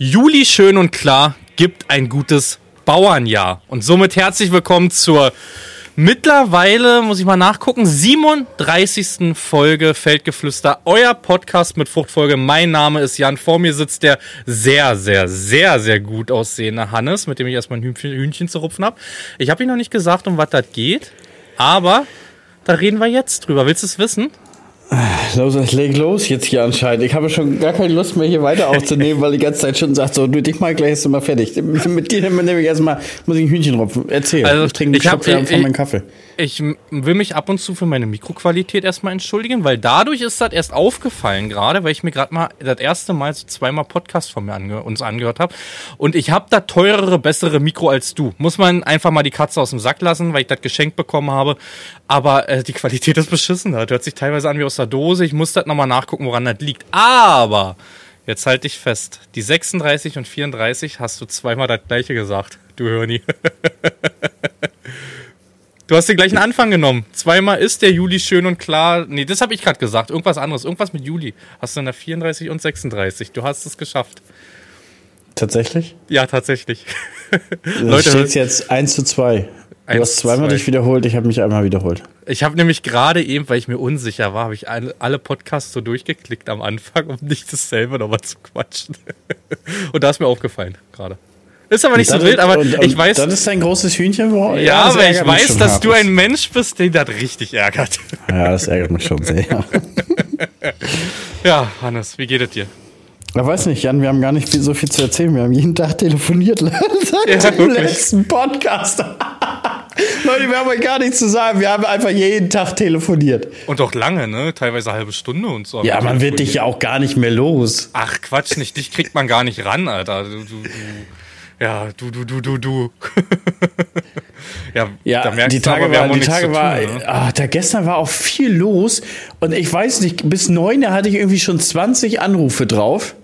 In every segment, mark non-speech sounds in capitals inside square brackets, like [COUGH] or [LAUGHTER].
Juli schön und klar gibt ein gutes Bauernjahr. Und somit herzlich willkommen zur mittlerweile, muss ich mal nachgucken, 37. Folge Feldgeflüster, euer Podcast mit Fruchtfolge. Mein Name ist Jan. Vor mir sitzt der sehr, sehr, sehr, sehr gut aussehende Hannes, mit dem ich erstmal ein Hühnchen, Hühnchen zu rupfen habe. Ich habe ihm noch nicht gesagt, um was das geht, aber da reden wir jetzt drüber. Willst du es wissen? Los, leg los jetzt hier anscheinend. Ich habe schon gar keine Lust mehr hier weiter aufzunehmen, weil die ganze Zeit schon sagt, so, du dich mal gleich ist mal fertig. Mit dir nehme ich erstmal, muss ich ein Hühnchen rupfen. Erzähl. Also, ich trinke ich hab- Schopf von ich- meinem Kaffee. Ich will mich ab und zu für meine Mikroqualität erstmal entschuldigen, weil dadurch ist das erst aufgefallen gerade, weil ich mir gerade mal das erste Mal so zweimal Podcast von mir ange uns angehört habe. Und ich habe da teurere, bessere Mikro als du. Muss man einfach mal die Katze aus dem Sack lassen, weil ich das geschenkt bekommen habe. Aber äh, die Qualität ist beschissen. Das hört sich teilweise an wie aus der Dose. Ich muss das nochmal nachgucken, woran das liegt. Aber jetzt halte ich fest. Die 36 und 34 hast du zweimal das gleiche gesagt, du Hörni. [LAUGHS] Du hast den gleichen Anfang genommen. Zweimal ist der Juli schön und klar. Nee, das habe ich gerade gesagt. Irgendwas anderes. Irgendwas mit Juli. Hast du in der 34 und 36. Du hast es geschafft. Tatsächlich? Ja, tatsächlich. [LAUGHS] Leute, Leute, steht jetzt 1 zu 2. Du hast zweimal zwei. dich wiederholt, ich habe mich einmal wiederholt. ich habe nämlich gerade eben, weil ich mir unsicher war, habe ich alle, alle Podcasts so durchgeklickt am Anfang, um nicht dasselbe nochmal zu quatschen. [LAUGHS] und da ist mir aufgefallen gerade. Ist aber nicht so wild, aber und, und ich weiß. Das ist dein großes Hühnchen? Wo, ja, das aber ich weiß, dass du ein Mensch bist, den das richtig ärgert. [LAUGHS] Ja, das ärgert mich schon sehr. [LAUGHS] Ja, Hannes, wie geht es dir? Ich weiß nicht, Jan, wir haben gar nicht viel, so viel zu erzählen. Wir haben jeden Tag telefoniert [LAUGHS] seit Ja, dem letzten Podcast. Leute, wir haben euch gar nichts zu sagen. Wir haben einfach jeden Tag telefoniert. Und auch lange, ne? Teilweise eine halbe Stunde und so. Ja, man wird dich ja auch gar nicht mehr los. Ach, Quatsch nicht. Dich kriegt man gar nicht ran, Alter. Du, du, du. Ja, du, du, du, du, du. [LAUGHS] ja, Ja, da merkst die du aber, Tage wir war, die Tage zu war, tun, ne? ah, da gestern war auch viel los und ich weiß nicht, bis neun da hatte ich irgendwie schon 20 Anrufe drauf.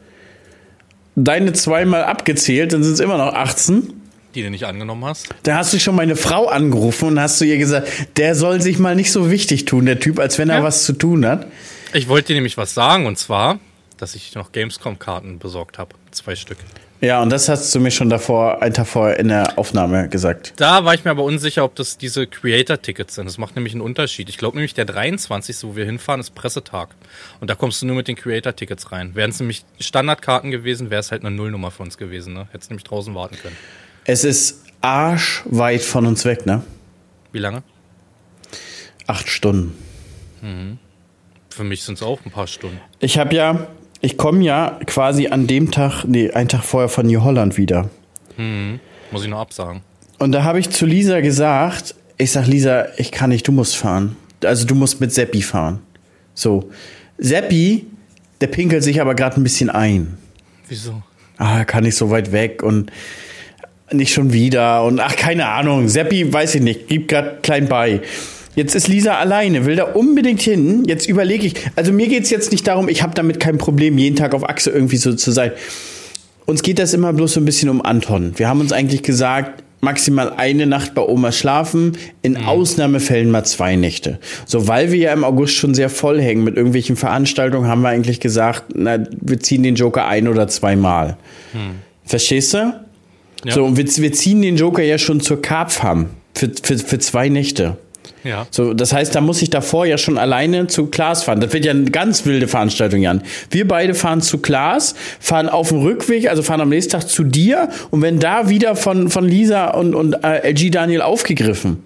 Deine zweimal abgezählt, dann sind es immer noch 18. Die du nicht angenommen hast. Da hast du schon meine Frau angerufen und hast du ihr gesagt, der soll sich mal nicht so wichtig tun, der Typ, als wenn er Ja. was zu tun hat. Ich wollte dir nämlich was sagen und zwar, dass ich noch Gamescom-Karten besorgt habe. Zwei Stück. Ja, und das hast du mir schon davor, einen Tag vorher in der Aufnahme gesagt. Da war ich mir aber unsicher, ob das diese Creator-Tickets sind. Das macht nämlich einen Unterschied. Ich glaube nämlich, der 23., wo wir hinfahren, ist Pressetag. Und da kommst du nur mit den Creator-Tickets rein. Wären es nämlich Standardkarten gewesen, wäre es halt eine Nullnummer für uns gewesen. Ne? Hättest nämlich draußen warten können. Es ist arschweit von uns weg, ne? Wie lange? Acht Stunden. Für mich sind es auch ein paar Stunden. Ich habe ja, ich komme ja quasi an dem Tag, nee, einen Tag vorher von New Holland wieder. Muss ich noch absagen. Und da habe ich zu Lisa gesagt, ich sag Lisa, ich kann nicht, du musst fahren. Also du musst mit Seppi fahren. So. Seppi, der pinkelt sich aber gerade ein bisschen ein. Wieso? Ah, er kann nicht so weit weg und nicht schon wieder und ach, keine Ahnung. Seppi, weiß ich nicht, gibt gerade klein bei. Jetzt ist Lisa alleine, will da unbedingt hin. Jetzt überlege ich, also mir geht's jetzt nicht darum, ich habe damit kein Problem, jeden Tag auf Achse irgendwie so zu sein. Uns geht das immer bloß so ein bisschen um Anton. Wir haben uns eigentlich gesagt, maximal eine Nacht bei Oma schlafen, in Ausnahmefällen mal zwei Nächte. So, weil wir ja im August schon sehr voll hängen mit irgendwelchen Veranstaltungen, haben wir eigentlich gesagt, na, wir ziehen den Joker ein oder zweimal. Verstehst du? Ja. So, und wir, wir ziehen den Joker ja schon zur Karpfam für, für, für zwei Nächte. Ja. So, das heißt, da muss ich davor ja schon alleine zu Klaas fahren. Das wird ja eine ganz wilde Veranstaltung, Jan. Wir beide fahren zu Klaas, fahren auf dem Rückweg, also fahren am nächsten Tag zu dir und wenn da wieder von, von Lisa und, und äh, LG Daniel aufgegriffen.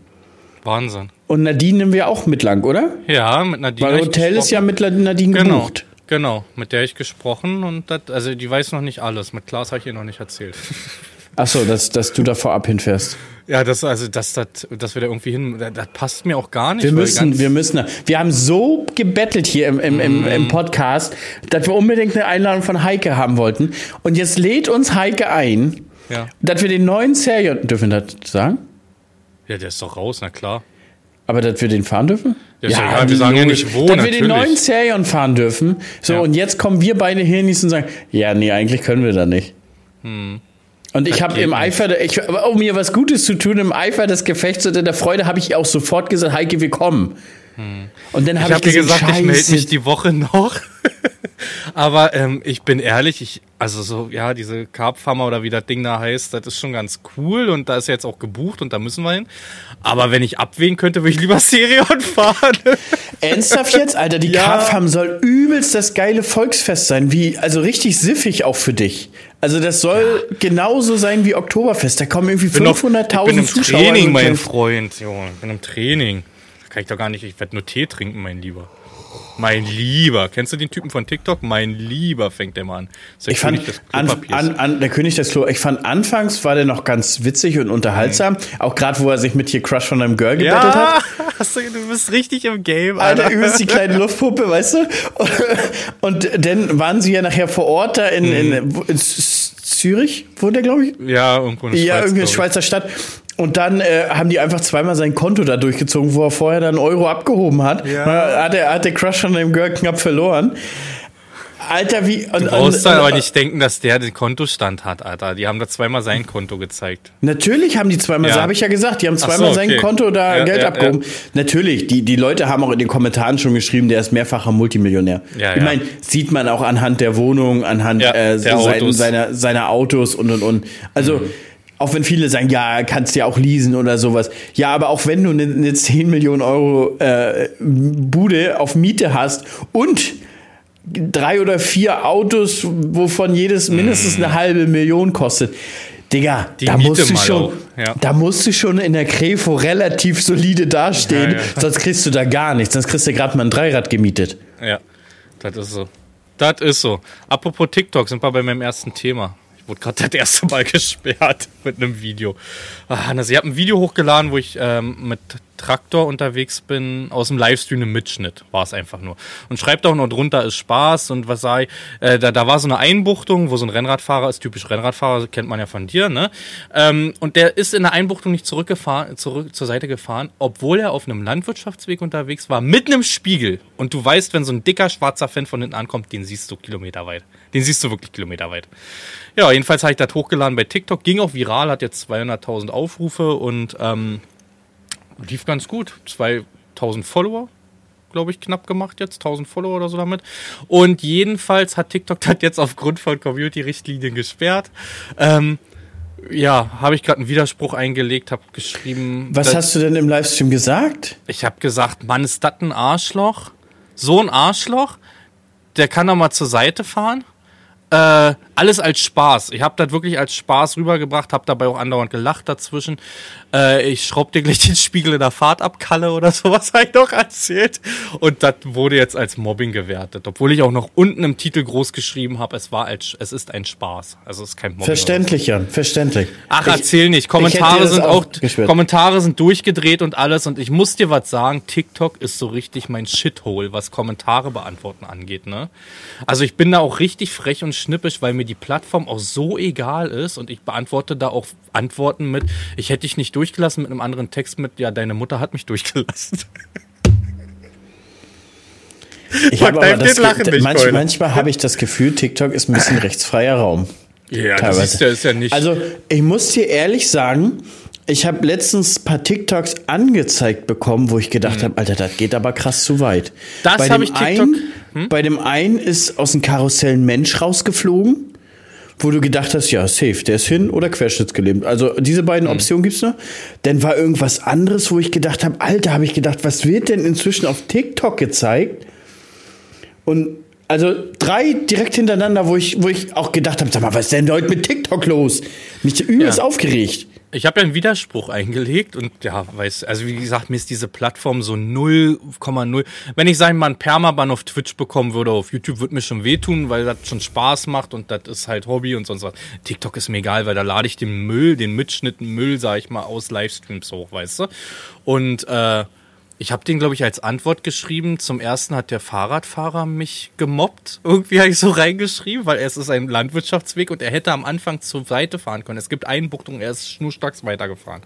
Wahnsinn. Und Nadine nehmen wir auch mit lang, oder? Ja, mit Nadine. Weil Hotel ist ja mit Nadine Genau. gebucht. Genau, mit der ich gesprochen und das, also die weiß noch nicht alles. Mit Klaas habe ich ihr noch nicht erzählt. [LAUGHS] Achso, dass, dass du da vorab hinfährst. ja, das, also, dass, das, dass wir da irgendwie hin, das, passt mir auch gar nicht. Wir müssen, wir müssen. Wir haben so gebettelt hier im, im, im, Mhm. im Podcast, dass wir unbedingt eine Einladung von Heike haben wollten. Und jetzt lädt uns Heike ein, Ja. dass wir den neuen Serion. Dürfen wir das sagen? ja, der ist doch raus, na klar. Aber dass wir den fahren dürfen? Ja, ja egal, wir sagen ja nicht wo, Dass wir den natürlich. neuen Serion fahren dürfen. So, Ja. und jetzt kommen wir beide hier und sagen, ja, nee, eigentlich können wir da nicht. Und ich habe im. Eifer, ich, um mir was Gutes zu tun, im Eifer des Gefechts und in der Freude habe ich auch sofort gesagt, Heike, wir kommen. Und dann habe Ich ich, habe mir gesehen, gesagt, ich melde mich die Woche noch. [LAUGHS] Aber ähm, ich bin ehrlich, ich, also so, ja, diese Carpfarmer oder wie das Ding da heißt, das ist schon ganz cool und da ist jetzt auch gebucht und da müssen wir hin. Aber wenn ich abwägen könnte, würde ich lieber [LAUGHS] Serion fahren. Ernsthaft jetzt? Alter, die Ja. Karpfarm soll übelst das geile Volksfest sein, wie, also richtig siffig auch für dich. Also das soll genauso sein wie Oktoberfest. Da kommen irgendwie Ich bin 500.000 im Zuschauer. Training, und mein Freund. Jo, ich bin im Training. Kann ich doch gar nicht, ich werde nur Tee trinken, mein Lieber. Mein Lieber. Kennst du den Typen von TikTok? Mein Lieber fängt der mal an. Der Ich fand, König des an, an, an, der König des Klo, ich fand anfangs war der noch ganz witzig und unterhaltsam. Auch gerade, wo er sich mit hier Crush von einem Girl gebettelt hat. ja, [LAUGHS] hast du, du bist richtig im Game, Alter, Alter. übelst die kleine Luftpuppe, weißt du? [LAUGHS] Und dann waren sie ja nachher vor Ort da in, in, wo- in Z- Zürich, wo der, glaube ich? Ja, irgendwo in der Ja, Schweiz, irgendwie in. Schweizer Stadt. Und dann äh, haben die einfach zweimal sein Konto da durchgezogen, wo er vorher dann einen Euro abgehoben hat. Ja. Ja. Hat, der, hat der Crush von dem Girl knapp verloren. Alter, wie. Und, Du brauchst und, aber nicht denken, dass der den Kontostand hat, Alter. Die haben da zweimal sein Konto gezeigt. Natürlich haben die zweimal, Ja. so habe ich ja gesagt, die haben zweimal so, sein okay. Konto da Ja, Geld ja, abgehoben. Natürlich, die, die Leute haben auch in den Kommentaren schon geschrieben, der ist mehrfacher Multimillionär. Ja, ich ja. meine, sieht man auch anhand der Wohnung, anhand Ja, äh, der sein, Autos. seiner, seiner Autos und und und. Also, Mhm. Auch wenn viele sagen, ja, kannst ja auch leasen oder sowas. Ja, aber auch wenn du eine ne 10 Millionen Euro äh, Bude auf Miete hast und drei oder vier Autos, wovon jedes mindestens eine halbe Million kostet. Digga, Mhm. Die da Miete musst du schon, ja. da musst du schon in der Krefo relativ solide dastehen, Ja, ja. sonst kriegst du da gar nichts. Sonst kriegst du gerade mal ein Dreirad gemietet. Ja, das ist so. Das ist so. Apropos TikTok, sind wir bei meinem ersten Thema. Wurde gerade das erste Mal [LAUGHS] gesperrt mit einem Video. Ah, also ich habe ein Video hochgeladen, wo ich ähm, mit Traktor unterwegs bin, aus dem Livestream im Mitschnitt, war es einfach nur. Und schreibt auch noch drunter, ist Spaß und was sei, äh, da, da war so eine Einbuchtung, wo so ein Rennradfahrer ist, typisch Rennradfahrer, kennt man ja von dir, ne? Ähm, und der ist in der Einbuchtung nicht zurückgefahren, zurück zur Seite gefahren, obwohl er auf einem Landwirtschaftsweg unterwegs war, mitten im Spiegel. Und du weißt, wenn so ein dicker schwarzer Fan von hinten ankommt, den siehst du kilometerweit. Den siehst du wirklich kilometerweit. Ja, jedenfalls habe ich das hochgeladen bei TikTok, ging auch viral, hat jetzt 200.000 Aufrufe und ähm, lief ganz gut. 2000 Follower, glaube ich, knapp gemacht jetzt. 1000 Follower oder so damit. Und jedenfalls hat TikTok das jetzt aufgrund von Community-Richtlinien gesperrt. Ähm, ja, habe ich gerade einen Widerspruch eingelegt, habe geschrieben. Was hast du denn im Livestream gesagt? ich habe gesagt, Mann, ist das ein Arschloch? So ein Arschloch? Der kann doch mal zur Seite fahren. Äh, alles als Spaß. Ich habe das wirklich als Spaß rübergebracht, habe dabei auch andauernd gelacht dazwischen. Äh, ich schraub dir gleich den Spiegel in der Fahrt ab, Kalle oder [LAUGHS] sowas habe ich doch erzählt. Und das wurde jetzt als Mobbing gewertet, obwohl ich auch noch unten im Titel groß geschrieben habe, es war als, es ist ein Spaß. Also es ist kein Mobbing. Verständlich, Jan, verständlich. Ach, Ich- erzähl nicht. Kommentare sind auch auch. Kommentare sind durchgedreht und alles. Und ich muss dir was sagen, TikTok ist so richtig mein Shithole, was Kommentare beantworten angeht, ne? Also ich bin da auch richtig frech und schnippisch, weil mir die Plattform auch so egal ist und ich beantworte da auch Antworten mit, ich hätte dich nicht durchgelassen mit einem anderen Text mit, ja, deine Mutter hat mich durchgelassen. [LAUGHS] Ich habe aber das, nicht, manch, manchmal habe ich das Gefühl, TikTok ist ein bisschen rechtsfreier Raum. Ja, das Teilweise. ist ja, ist ja nicht. Also, ich muss dir ehrlich sagen, ich habe letztens ein paar TikToks angezeigt bekommen, wo ich gedacht habe, Alter, das geht aber krass zu weit. Hm. Das Bei hab dem ich TikTok- Einen, Bei dem einen ist aus dem Karussell ein Mensch rausgeflogen, wo du gedacht hast, ja, safe, der ist hin oder querschnittsgelähmt. Also diese beiden Hm. Optionen gibt's noch. Dann war irgendwas anderes, wo ich gedacht habe, Alter, habe ich gedacht, was wird denn inzwischen auf TikTok gezeigt? Und also drei direkt hintereinander, wo ich, wo ich auch gedacht habe, sag mal, was ist denn heute mit TikTok los? Mich übelst Ja. aufgeregt. Ich habe ja einen Widerspruch eingelegt und ja, weiß, also wie gesagt, mir ist diese Plattform so 0,0. Wenn ich sagen mal einen Permaban auf Twitch bekommen würde, auf YouTube würde mir schon wehtun, weil das schon Spaß macht und das ist halt Hobby und sonst was. TikTok ist mir egal, weil da lade ich den Müll, den Mitschnitten Müll, sag ich mal, aus Livestreams hoch, weißt du? Und äh, ich habe den, glaube ich, als Antwort geschrieben. Zum ersten hat der Fahrradfahrer mich gemobbt. Irgendwie habe ich so reingeschrieben, weil es ist ein Landwirtschaftsweg und er hätte am Anfang zur Seite fahren können. Es gibt einen Buchtung, er ist schnurstracks weitergefahren.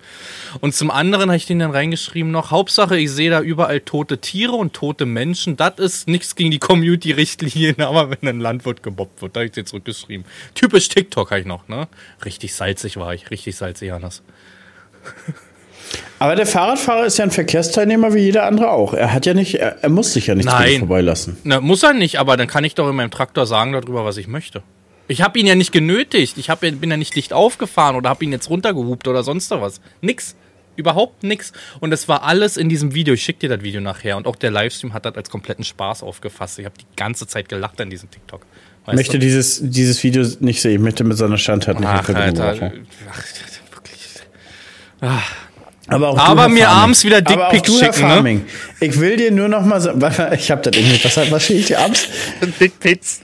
Und zum anderen habe ich den dann reingeschrieben noch, Hauptsache, ich sehe da überall tote Tiere und tote Menschen. Das ist nichts gegen die Community-Richtlinien, [LAUGHS] aber wenn ein Landwirt gemobbt wird, da habe ich den zurückgeschrieben. Typisch TikTok habe ich noch, ne? Richtig salzig war ich, richtig salzig, Hannes. [LAUGHS] Aber der Fahrradfahrer ist ja ein Verkehrsteilnehmer wie jeder andere auch. Er hat ja nicht, er, er muss sich ja nicht Nein. vorbeilassen. Na, muss er nicht, aber dann kann ich doch in meinem Traktor sagen darüber, was ich möchte. Ich habe ihn ja nicht genötigt. Ich hab, bin ja nicht dicht aufgefahren oder habe ihn jetzt runtergehupt oder sonst was. Nix. Überhaupt nix. Und das war alles in diesem Video. Ich schicke dir das Video nachher. Und auch der Livestream hat das als kompletten Spaß aufgefasst. Ich habe die ganze Zeit gelacht an diesem TikTok. Ich möchte dieses, dieses Video nicht sehen. Ich möchte mit seiner Standart nicht in Ach, Alter. Ach, wirklich. Ah. Aber, auch Aber mir Farming. abends wieder Dickpics schicken, ne? Farming. Ich will dir nur noch mal sagen, ich habe das irgendwie, was, was steht hier abends? [LAUGHS] Dickpics.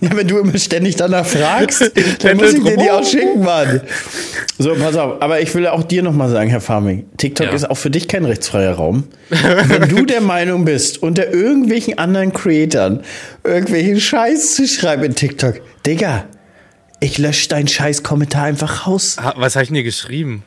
Ja, wenn du immer ständig danach fragst, [LAUGHS] dann muss ich dir die auch schicken, Mann. So, pass auf. Aber ich will auch dir noch mal sagen, Herr Farming, TikTok Ja. ist auch für dich kein rechtsfreier Raum. wenn du der Meinung bist, unter irgendwelchen anderen Creatern irgendwelchen Scheiß zu schreiben in TikTok, Digga, ich lösche deinen scheiß Kommentar einfach raus. Was habe ich denn dir geschrieben?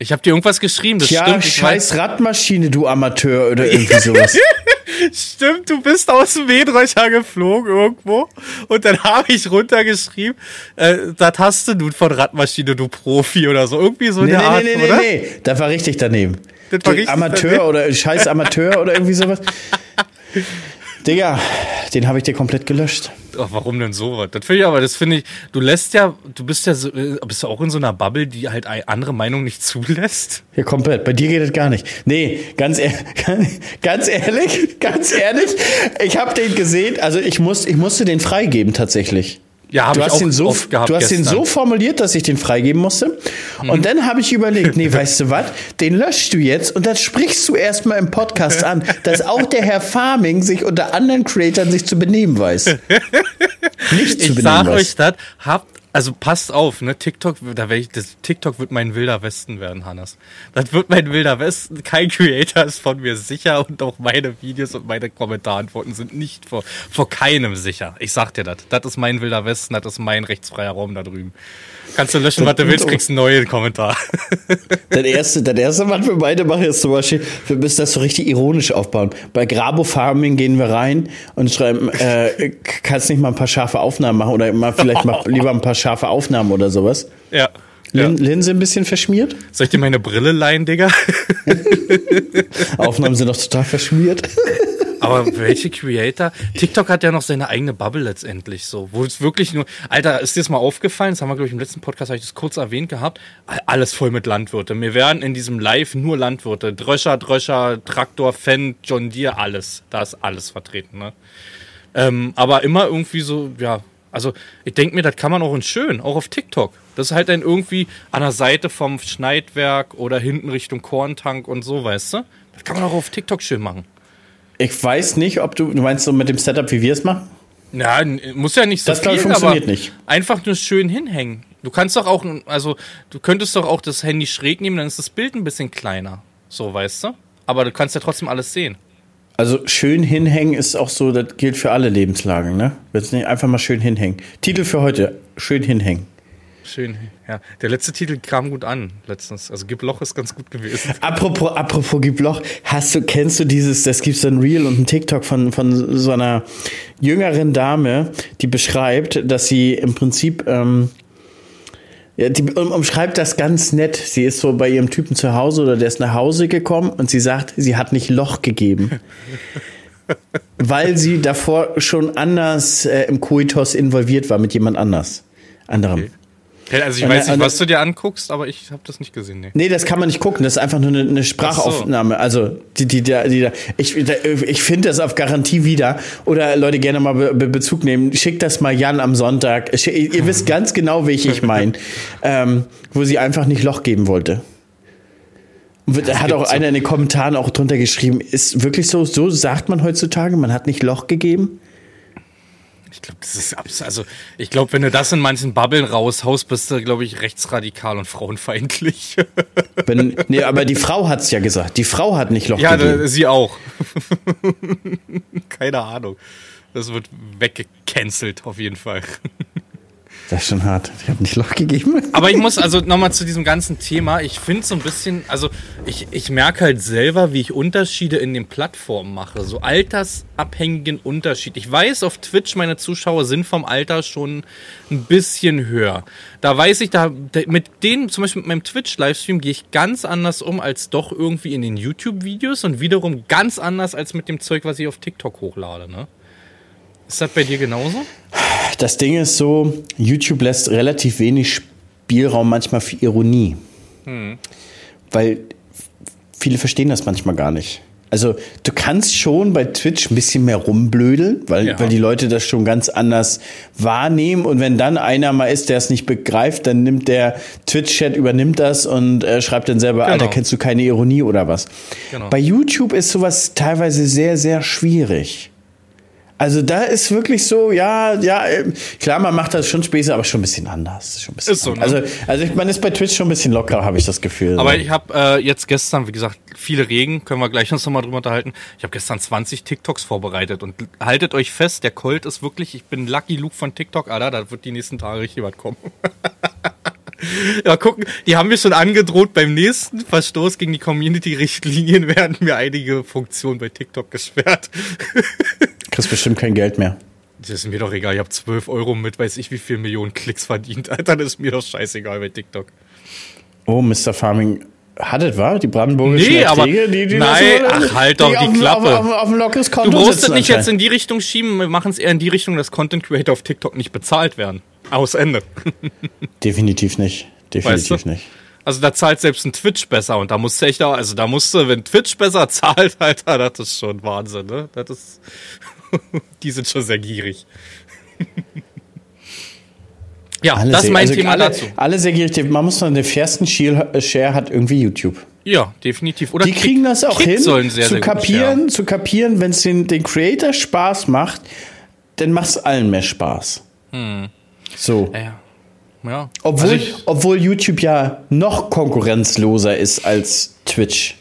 Ich habe dir irgendwas geschrieben, das Tja, stimmt. Ich scheiß Radmaschine, du Amateur oder irgendwie [LAUGHS] sowas. weiß, stimmt, du bist aus dem Mähdrescher geflogen irgendwo und dann habe ich runtergeschrieben, äh, das hast du nun von Radmaschine, du Profi oder so. Irgendwie so Nee, der nee, Art, nee, nee, oder? nee, nee. Das war richtig daneben. Das war richtig Amateur daneben. oder scheiß Amateur oder irgendwie sowas. [LAUGHS] Digga, den habe ich dir komplett gelöscht. Ach, warum denn sowas? Das finde ich aber, das finde ich, du lässt ja, du bist ja so, äh, bist du auch in so einer Bubble, die halt andere Meinung nicht [LAUGHS] zulässt. Ja, komplett. Bei dir geht das gar nicht. Nee, ganz, ehr [LAUGHS] ganz ehrlich, [LAUGHS] ganz ehrlich, ich habe den gesehen, also ich, muss, ich musste den freigeben tatsächlich. Ja, Du hast, den so, du hast. Mhm. so formuliert, dass ich den freigeben musste. Und dann habe ich überlegt, nee, [LAUGHS] weißt du was, den löschst du jetzt und das sprichst du erstmal im Podcast an, dass auch der Herr Farming sich unter anderen Creatern sich zu benehmen weiß. [LAUGHS] Nicht zu Ich benehmen sag weiß. euch das, habt, also passt auf, ne, TikTok, da ich, das, TikTok wird mein wilder Westen werden, Hannes. Das wird mein wilder Westen. Kein Creator ist von mir sicher und auch meine Videos und meine Kommentarantworten sind nicht vor, vor keinem sicher. Ich sag dir das. Das ist mein wilder Westen, das ist mein rechtsfreier Raum da drüben. Kannst du löschen, was du willst, kriegst einen neuen Kommentar. [LAUGHS] Das erste, das erste, was wir beide machen, ist zum Beispiel, wir müssen das so richtig ironisch aufbauen. Bei Grabo Farming gehen wir rein und schreiben, äh, kannst nicht mal ein paar scharfe Aufnahmen machen oder mal vielleicht mal lieber ein paar scharfe Aufnahmen oder sowas. ja. ja. Lin Linse ein bisschen verschmiert. Soll ich dir meine Brille leihen, Digga? [LAUGHS] Aufnahmen sind doch total verschmiert. [LAUGHS] Aber welche Creator? TikTok hat ja noch seine eigene Bubble letztendlich so, wo es wirklich nur, Alter, ist dir das mal aufgefallen? Das haben wir, glaube ich, im letzten Podcast, habe ich das kurz erwähnt gehabt. Alles voll mit Landwirte. Wir werden in diesem Live nur Landwirte. Dröscher, Dröscher, Traktor, Fendt, John Deere, alles. Da ist alles vertreten, ne? Ähm, aber immer irgendwie so, ja, also ich denke mir, das kann man auch in schön, auch auf TikTok. Das ist halt dann irgendwie an der Seite vom Schneidwerk oder hinten Richtung Korntank und so, weißt du? Das kann man auch auf TikTok schön machen. Ich weiß nicht, ob du, du meinst so mit dem Setup, wie wir es machen? Ja, muss ja nicht so Das, glaub ich, viel, funktioniert nicht. einfach nur schön hinhängen. Du kannst doch auch, also du könntest doch auch das Handy schräg nehmen, dann ist das Bild ein bisschen kleiner. So, weißt du? Aber du kannst ja trotzdem alles sehen. Also schön hinhängen ist auch so, das gilt für alle Lebenslagen, ne? Jetzt nicht einfach mal schön hinhängen. Titel für heute, schön hinhängen. Schön, ja. Der letzte Titel kam gut an letztens. Also Gib Loch ist ganz gut gewesen. [LAUGHS] Apropos, apropos Gibloch, hast du, kennst du dieses, das gibt's so ein Reel und ein TikTok von, von so einer jüngeren Dame, die beschreibt, dass sie im Prinzip, ähm, ja, die um, umschreibt das ganz nett. Sie ist so bei ihrem Typen zu Hause oder der ist nach Hause gekommen und sie sagt, sie hat nicht Loch gegeben. [LAUGHS] weil sie davor schon anders äh, im Koitos involviert war mit jemand anders. Anderem. Okay. Also ich Und, weiß nicht, was du dir anguckst, aber ich habe das nicht gesehen. Nee. Nee, das kann man nicht gucken. Das ist einfach nur eine, eine Sprachaufnahme. Also die, die, die, die ich, ich finde das auf Garantie wieder. Oder Leute gerne mal Be Be Bezug nehmen. Schickt das mal Jan am Sonntag. Sch- Ihr wisst ganz genau, welche ich meine. [LAUGHS] ähm, wo sie einfach nicht Loch geben wollte. Und da hat auch so- einer in den Kommentaren auch drunter geschrieben, ist wirklich so, so sagt man heutzutage, man hat nicht Loch gegeben? Ich glaube, das ist abs also ich glaube, wenn du das in manchen Bubbeln raushaust, bist du, glaube ich, rechtsradikal und frauenfeindlich. [LAUGHS] Wenn, nee, aber die Frau hat's ja gesagt. Die Frau hat nicht Loch ja, gegeben. sie auch. [LAUGHS] Keine Ahnung. Das wird weggecancelt auf jeden Fall. Das ist schon hart. Ich habe nicht Loch gegeben. Aber ich muss also nochmal zu diesem ganzen Thema. Ich finde so ein bisschen, also ich, ich merke halt selber, wie ich Unterschiede in den Plattformen mache. So altersabhängigen Unterschied. Ich weiß, auf Twitch meine Zuschauer sind vom Alter schon ein bisschen höher. Da weiß ich, da mit denen, zum Beispiel mit meinem Twitch-Livestream, gehe ich ganz anders um als doch irgendwie in den YouTube-Videos und wiederum ganz anders als mit dem Zeug, was ich auf TikTok hochlade. Ne? Ist das bei dir genauso? Das Ding ist so, YouTube lässt relativ wenig Spielraum manchmal für Ironie. Hm. Weil viele verstehen das manchmal gar nicht. Also du kannst schon bei Twitch ein bisschen mehr rumblödeln, weil, ja. weil die Leute das schon ganz anders wahrnehmen. Und wenn dann einer mal ist, der es nicht begreift, dann nimmt der Twitch-Chat, übernimmt das und äh, schreibt dann selber, genau. Alter, kennst du keine Ironie oder was? Genau. Bei YouTube ist sowas teilweise sehr, sehr schwierig. Also da ist wirklich so, ja, ja, ähm, klar, man macht das schon Späße, aber schon ein bisschen anders. Schon ein bisschen ist so, ne? Also, also man ist bei Twitch schon ein bisschen lockerer, habe ich das Gefühl. Aber so. ich habe äh, jetzt gestern, wie gesagt, viele Regen, können wir gleich uns nochmal drüber unterhalten. Ich habe gestern 20 TikToks vorbereitet und haltet euch fest, der Colt ist wirklich, ich bin Lucky Luke von TikTok, Alter, da wird die nächsten Tage richtig was kommen. [LAUGHS] Ja, gucken, die haben mir schon angedroht, beim nächsten Verstoß gegen die Community-Richtlinien werden mir einige Funktionen bei TikTok gesperrt. [LAUGHS] Kriegst bestimmt kein Geld mehr. Das ist mir doch egal, ich habe 12 Euro mit weiß ich wie viel Millionen Klicks verdient. [LAUGHS] Alter, das ist mir doch scheißegal bei TikTok. Oh, Mr. Farming hattet war die brandenburgischen nee, Erträge, aber, die, die Nein, so, ach halt doch die, die Klappe. Auf, auf, auf, ein lockeres Konto du musst es nicht jetzt in die Richtung schieben, wir machen es eher in die Richtung, dass Content Creator auf TikTok nicht bezahlt werden. Aus Ende. [LAUGHS] Definitiv nicht. Definitiv weißt du? nicht. Also da zahlt selbst ein Twitch besser und da musst du echt auch, also da musst du, wenn Twitch besser [LAUGHS] zahlt, Alter, das ist schon Wahnsinn, ne? Das ist, [LAUGHS] die sind schon sehr gierig. [LAUGHS] ja, alle das ist mein also Thema alle, dazu. Alle sehr gierig. Man muss sagen, den fairsten Share hat irgendwie YouTube. Ja, definitiv. Oder die Kick, kriegen das auch Kick hin, sehr, zu, sehr kapieren, gut, ja. zu kapieren, wenn es den, den Creator Spaß macht, dann macht es allen mehr Spaß. Hm. So. Ja. Ja. Obwohl, also obwohl YouTube ja noch konkurrenzloser ist als Twitch.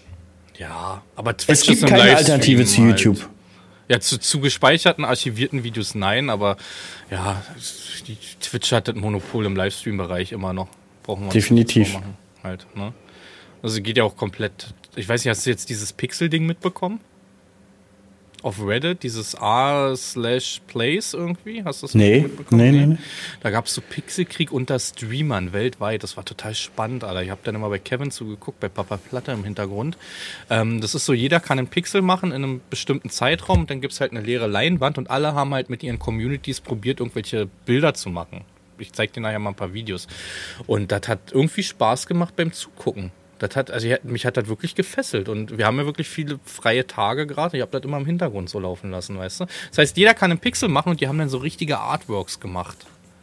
Ja, aber Twitch es gibt ist keine Alternative zu halt. Ja, zu, zu gespeicherten, archivierten Videos nein, aber ja, die Twitch hat das Monopol im Livestream-Bereich immer noch. Brauchen wir Definitiv. Machen, halt, ne? Also geht ja auch komplett. Ich weiß nicht, hast du jetzt dieses Pixel-Ding mitbekommen? Auf Reddit, dieses R slash Plays irgendwie. Hast du das nee, mitbekommen? Nee, nee, nee. Da gab es so Pixelkrieg unter Streamern weltweit. Das war total spannend, Alter. Ich habe dann immer bei Kevin zugeguckt, bei Papa Platte im Hintergrund. Ähm, das ist so, jeder kann einen Pixel machen in einem bestimmten Zeitraum. Und dann gibt es halt eine leere Leinwand und alle haben halt mit ihren Communities probiert, irgendwelche Bilder zu machen. Ich zeig dir nachher mal ein paar Videos. Und das hat irgendwie Spaß gemacht beim Zugucken. Das hat, also mich hat das wirklich gefesselt. Und wir haben ja wirklich viele freie Tage gerade. Ich habe das immer im Hintergrund so laufen lassen, weißt du? Das heißt, jeder kann einen Pixel machen und die haben dann so richtige Artworks gemacht.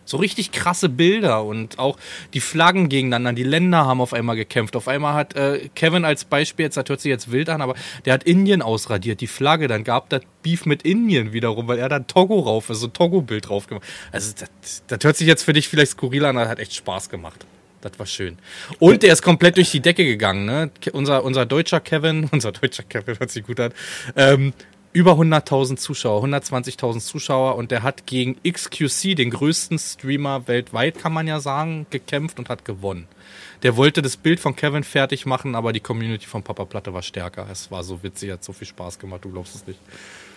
So richtig krasse Bilder und auch die Flaggen gegeneinander, die Länder haben auf einmal gekämpft. Auf einmal hat äh, Kevin als Beispiel, jetzt das hört sich jetzt wild an, aber der hat Indien ausradiert, die Flagge, dann gab das Beef mit Indien wiederum, weil er dann Togo rauf, so ein Togo-Bild drauf gemacht. Also das, das hört sich jetzt für dich vielleicht skurril an, aber hat echt Spaß gemacht. Das war schön. Und der ist komplett durch die Decke gegangen, ne? Unser, unser deutscher Kevin, [LAUGHS] unser deutscher Kevin hört sich gut an, ähm, über 100.000 Zuschauer, 120.000 Zuschauer und der hat gegen XQC, den größten Streamer weltweit, kann man ja sagen, gekämpft und hat gewonnen. Der wollte das Bild von Kevin fertig machen, aber die Community von Papa Platte war stärker. Es war so witzig, hat so viel Spaß gemacht, du glaubst es nicht.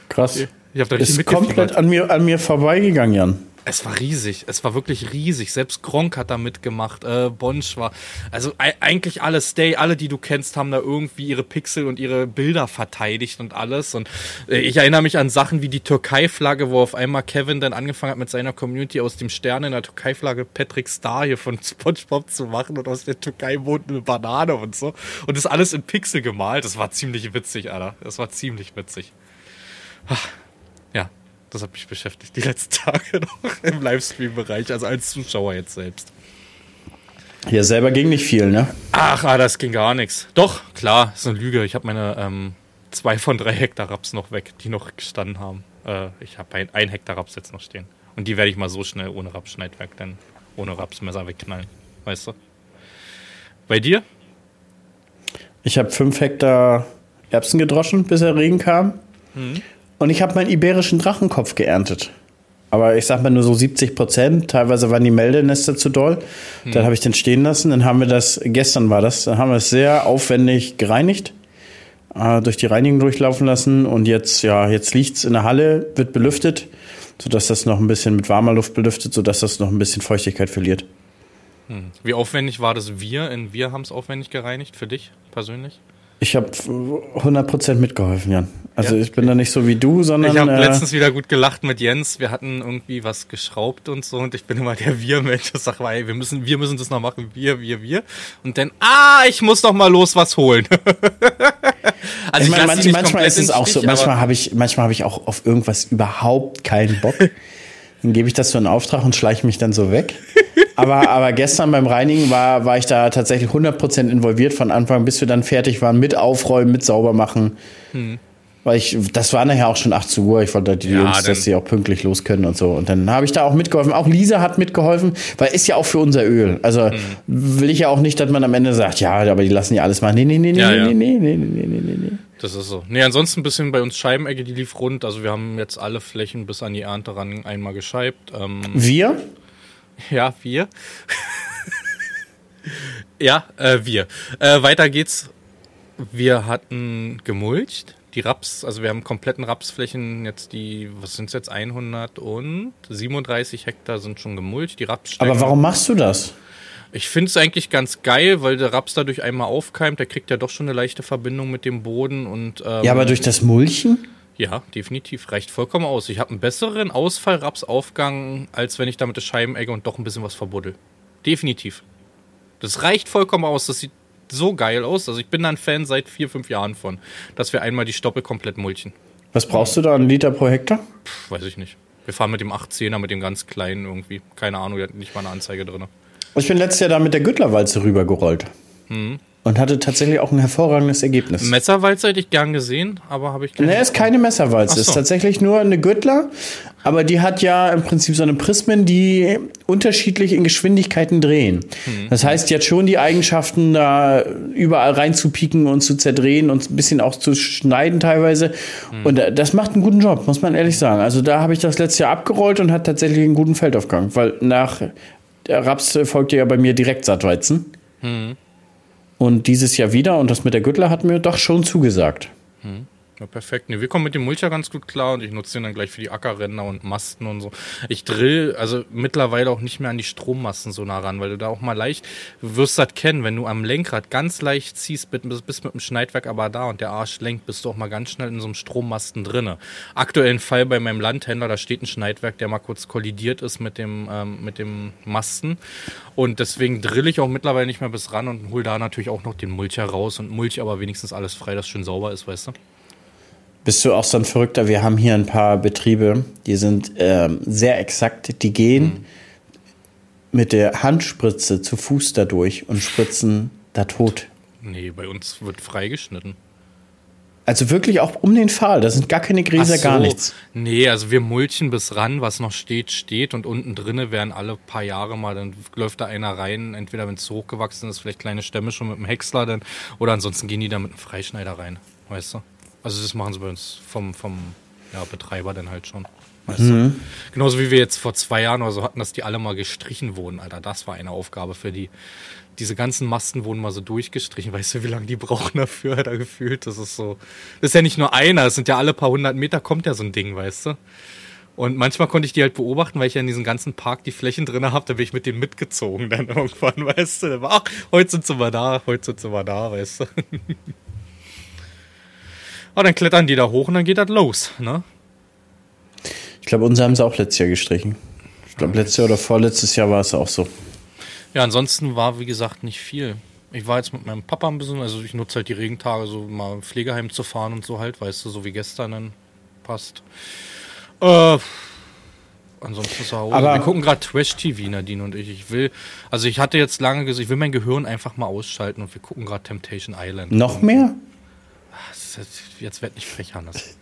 Krass. Ich, ich hab da ist komplett an mir, an mir vorbeigegangen, Jan. Es war riesig, es war wirklich riesig. Selbst Gronk hat da mitgemacht, äh, Bonsch war. Also eigentlich alle Stay, alle, die du kennst, haben da irgendwie ihre Pixel und ihre Bilder verteidigt und alles. Und äh, ich erinnere mich an Sachen wie die Türkei-Flagge, wo auf einmal Kevin dann angefangen hat, mit seiner Community aus dem Stern in der Türkei-Flagge Patrick Star hier von [LAUGHS] SpongeBob zu machen und aus der Türkei wohnt eine Banane und so. Und das alles in Pixel gemalt. Das war ziemlich witzig, Alter. Das war ziemlich witzig. Ach. Das hat mich beschäftigt die letzten [LAUGHS] Tage noch im Livestream-Bereich, also als Zuschauer jetzt selbst. Ja, selber ging nicht viel, ne? Ach, ah, das ging gar nichts. Doch, klar, ist eine Lüge. Ich habe meine ähm, zwei von drei Hektar Raps noch weg, die noch gestanden haben. Äh, ich habe ein, ein Hektar Raps jetzt noch stehen. Und die werde ich mal so schnell ohne Rapsschneidwerk, denn ohne Rapsmesser wegknallen. Weißt du? Bei dir? Ich habe fünf Hektar Erbsen gedroschen, bis der Regen kam. Mhm. Und ich habe meinen iberischen Drachenkopf geerntet. Aber ich sag mal nur so 70 Prozent. Teilweise waren die Meldenester zu doll. Hm. Dann habe ich den stehen lassen. Dann haben wir das, gestern war das, dann haben wir es sehr aufwendig gereinigt, äh, durch die Reinigung durchlaufen lassen. Und jetzt, ja, jetzt liegt's in der Halle, wird belüftet, sodass das noch ein bisschen mit warmer Luft belüftet, sodass das noch ein bisschen Feuchtigkeit verliert. Hm. Wie aufwendig war das Wir? In Wir haben es aufwendig gereinigt für dich persönlich? Ich habe 100% mitgeholfen, Jan. Also ja, ich bin da nicht so wie du, sondern... Ich habe äh, letztens wieder gut gelacht mit Jens. Wir hatten irgendwie was geschraubt und so und ich bin immer der Wir-Mensch. Ich sag mal, ey, wir müssen, wir müssen das noch machen. Wir, wir, wir. Und dann, ah, ich muss doch mal los was holen. [LAUGHS] also ich meine, manch, manchmal ist es auch Stich, so. Manchmal habe ich, manchmal habe ich auch auf irgendwas überhaupt keinen Bock. [LAUGHS] Dann gebe ich das so in Auftrag und schleiche mich dann so weg. [LAUGHS] aber, aber gestern beim Reinigen war, war ich da tatsächlich 100% involviert von Anfang bis wir dann fertig waren mit Aufräumen, mit Saubermachen. Hm. Weil ich, das war nachher auch schon 18 Uhr. Ich wollte die ja, Jungs, dass sie auch pünktlich los können und so. Und dann habe ich da auch mitgeholfen. Auch Lisa hat mitgeholfen, weil ist ja auch für unser Öl. Also mhm. will ich ja auch nicht, dass man am Ende sagt, ja, aber die lassen ja alles machen. Nee, nee, nee, ja, nee, ja. nee, nee, nee, nee, nee, nee, nee. Das ist so. Nee, ansonsten ein bisschen bei uns Scheibenecke, die lief rund. Also wir haben jetzt alle Flächen bis an die Ernte ran einmal gescheibt. Ähm, wir? Ja, wir. [LAUGHS] ja, äh, wir. Äh, weiter geht's. Wir hatten gemulcht. Die Raps, also wir haben kompletten Rapsflächen, jetzt die, was sind es jetzt, 137 Hektar sind schon gemulcht. Die Raps Aber warum machst du das? Ich finde es eigentlich ganz geil, weil der Raps dadurch einmal aufkeimt. Der kriegt ja doch schon eine leichte Verbindung mit dem Boden und. Ähm, ja, aber durch das Mulchen? Ja, definitiv. Reicht vollkommen aus. Ich habe einen besseren Ausfall-Rapsaufgang, als wenn ich damit das Scheibenegge und doch ein bisschen was verbuddel. Definitiv. Das reicht vollkommen aus. Das sieht so geil aus. Also ich bin da ein Fan seit vier, fünf Jahren von, dass wir einmal die Stoppel komplett mulchen. Was brauchst du da, einen Liter pro Hektar? Puh, weiß ich nicht. Wir fahren mit dem 18er, mit dem ganz kleinen irgendwie. Keine Ahnung, der hat nicht mal eine Anzeige drin. Ich bin letztes Jahr da mit der Güttlerwalze rübergerollt. Mhm. Und hatte tatsächlich auch ein hervorragendes Ergebnis. Messerwalze hätte ich gern gesehen, aber habe ich keine. Nee, ist keine Messerwalze. So. ist tatsächlich nur eine Güttler. Aber die hat ja im Prinzip so eine Prismen, die unterschiedlich in Geschwindigkeiten drehen. Mhm. Das heißt, die hat schon die Eigenschaften, da überall reinzupieken und zu zerdrehen und ein bisschen auch zu schneiden teilweise. Mhm. Und das macht einen guten Job, muss man ehrlich sagen. Also da habe ich das letzte Jahr abgerollt und hat tatsächlich einen guten Feldaufgang. Weil nach der Raps folgte ja bei mir direkt Sattweizen. Mhm. Und dieses Jahr wieder, und das mit der Güttler hat mir doch schon zugesagt. Mhm. Ja, perfekt. Nee, wir kommen mit dem Mulcher ganz gut klar und ich nutze den dann gleich für die Ackerränder und Masten und so. Ich drill also mittlerweile auch nicht mehr an die Strommasten so nah ran, weil du da auch mal leicht, wirst das kennen, wenn du am Lenkrad ganz leicht ziehst, bist, bist mit dem Schneidwerk aber da und der Arsch lenkt, bist du auch mal ganz schnell in so einem Strommasten drinne. Aktuellen Fall bei meinem Landhändler, da steht ein Schneidwerk, der mal kurz kollidiert ist mit dem, ähm, mit dem Masten und deswegen drill ich auch mittlerweile nicht mehr bis ran und hol da natürlich auch noch den Mulcher raus und mulch aber wenigstens alles frei, dass schön sauber ist, weißt du? Bist du auch so ein Verrückter? Wir haben hier ein paar Betriebe, die sind ähm, sehr exakt. Die gehen mhm. mit der Handspritze zu Fuß dadurch und spritzen da tot. Nee, bei uns wird freigeschnitten. Also wirklich auch um den Pfahl, da sind gar keine Gräser, so. gar nichts. Nee, also wir mulchen bis ran, was noch steht, steht und unten drinne werden alle paar Jahre mal, dann läuft da einer rein, entweder wenn es hochgewachsen ist, vielleicht kleine Stämme schon mit dem Häcksler dann, oder ansonsten gehen die da mit einem Freischneider rein, weißt du? Also das machen sie bei uns vom, vom ja, Betreiber dann halt schon. Weißt mhm. du? Genauso wie wir jetzt vor zwei Jahren oder so hatten, dass die alle mal gestrichen wurden, Alter. Das war eine Aufgabe für die. Diese ganzen Masten wurden mal so durchgestrichen. Weißt du, wie lange die brauchen dafür, da gefühlt? Das ist so. Das ist ja nicht nur einer, es sind ja alle paar hundert Meter kommt ja so ein Ding, weißt du? Und manchmal konnte ich die halt beobachten, weil ich ja in diesem ganzen Park die Flächen drin habe, da bin ich mit denen mitgezogen dann [LAUGHS] irgendwann, weißt du? Ach, heute sind sie mal da, heute sind sie mal da, weißt du? [LAUGHS] Aber dann klettern die da hoch und dann geht das los, ne? Ich glaube, unsere haben sie auch letztes Jahr gestrichen. Ich glaube, letztes Jahr oder vorletztes Jahr war es auch so. Ja, ansonsten war, wie gesagt, nicht viel. Ich war jetzt mit meinem Papa ein bisschen, also ich nutze halt die Regentage, so mal Pflegeheim zu fahren und so halt, weißt du, so wie gestern dann passt. Äh, ansonsten zu Hause. Aber wir gucken gerade Trash-TV, Nadine und ich. Ich will, also ich hatte jetzt lange gesagt, ich will mein Gehirn einfach mal ausschalten und wir gucken gerade Temptation Island. Noch mehr? Jetzt werd nicht frech, Hannes.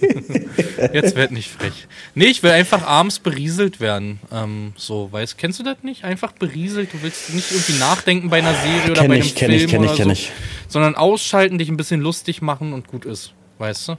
[LAUGHS] jetzt werd nicht frech. Nee, ich will einfach abends berieselt werden. Ähm, so, weißt kennst du das nicht? Einfach berieselt. Du willst nicht irgendwie nachdenken bei einer Serie oder kenn bei einem ich, Film ich, kenn oder ich, kenn so, ich. sondern ausschalten, dich ein bisschen lustig machen und gut ist. Weißt du?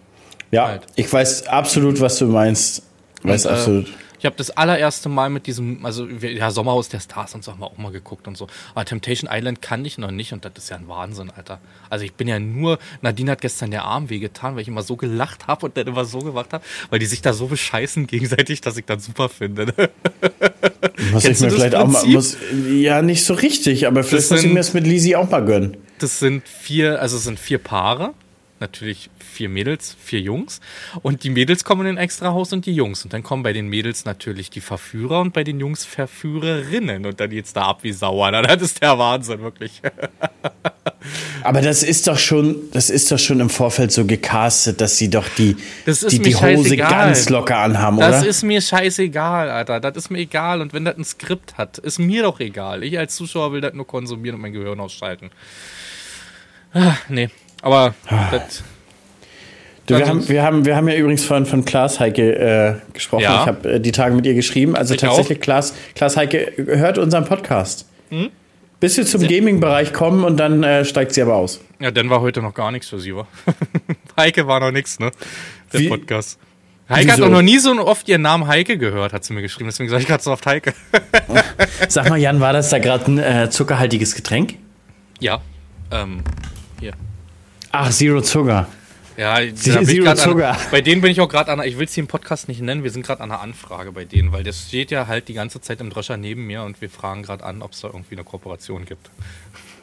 Ja, halt. ich weiß absolut, was du meinst. Weiß Und, äh, absolut. Ich habe das allererste Mal mit diesem, also ja, Sommerhaus der Stars und so haben wir auch mal geguckt und so. Aber Temptation Island kann ich noch nicht und das ist ja ein Wahnsinn, Alter. Also ich bin ja nur, Nadine hat gestern der Arm wehgetan, weil ich immer so gelacht habe und dann immer so gemacht habe, weil die sich da so bescheißen gegenseitig, dass ich das super finde. [LAUGHS] Muss ich Kennst du mir vielleicht auch mal. Prinzip? Muss, ja, nicht so richtig, aber vielleicht muss ich sind- mir das mit Lisi auch mal gönnen. Das sind vier, also es sind vier Paare. Natürlich vier Mädels, vier Jungs. Und die Mädels kommen in ein extra Haus und die Jungs. Und dann kommen bei den Mädels natürlich die Verführer und bei den Jungs Verführerinnen. Und dann geht's da ab wie Sauer. Das ist der Wahnsinn, wirklich. [LAUGHS] Aber das ist doch schon, das ist doch schon im Vorfeld so gecastet, dass sie doch die, Das die, die Hose ganz locker anhaben, Das oder? ist mir scheißegal, Alter. Das ist mir egal. Und wenn das ein Skript hat, ist mir doch egal. Ich als Zuschauer will das nur konsumieren und mein Gehirn ausschalten. Ah, nee. Aber das, Du, wir, haben, wir, haben, wir haben ja übrigens von, von Klaas Heike äh, gesprochen. Ja. Ich habe äh, die Tage mit ihr geschrieben. Also Ich tatsächlich, Klaas, Klaas Heike hört unseren Podcast. Hm? Bis wir zum Gaming-Bereich kommen und dann äh, steigt sie aber aus. ja, dann war heute noch gar nichts für sie, wa? [LAUGHS] Heike war noch nichts, ne? Der Wie- Podcast. Heike hat Wieso? doch noch nie so oft ihren Namen Heike gehört, hat sie mir geschrieben. Deswegen sage ich gerade so oft Heike. [LAUGHS] Sag mal, Jan, war das da gerade ein äh, zuckerhaltiges Getränk? Ja. Ähm. Ach, Zero Zucker. Ja, Sie- ich Zero Zucker. An, bei denen bin ich auch gerade an, ich will es hier im Podcast nicht nennen, wir sind gerade an einer Anfrage bei denen, weil das steht ja halt die ganze Zeit im Dröscher neben mir und wir fragen gerade an, ob es da irgendwie eine Kooperation gibt. [LAUGHS]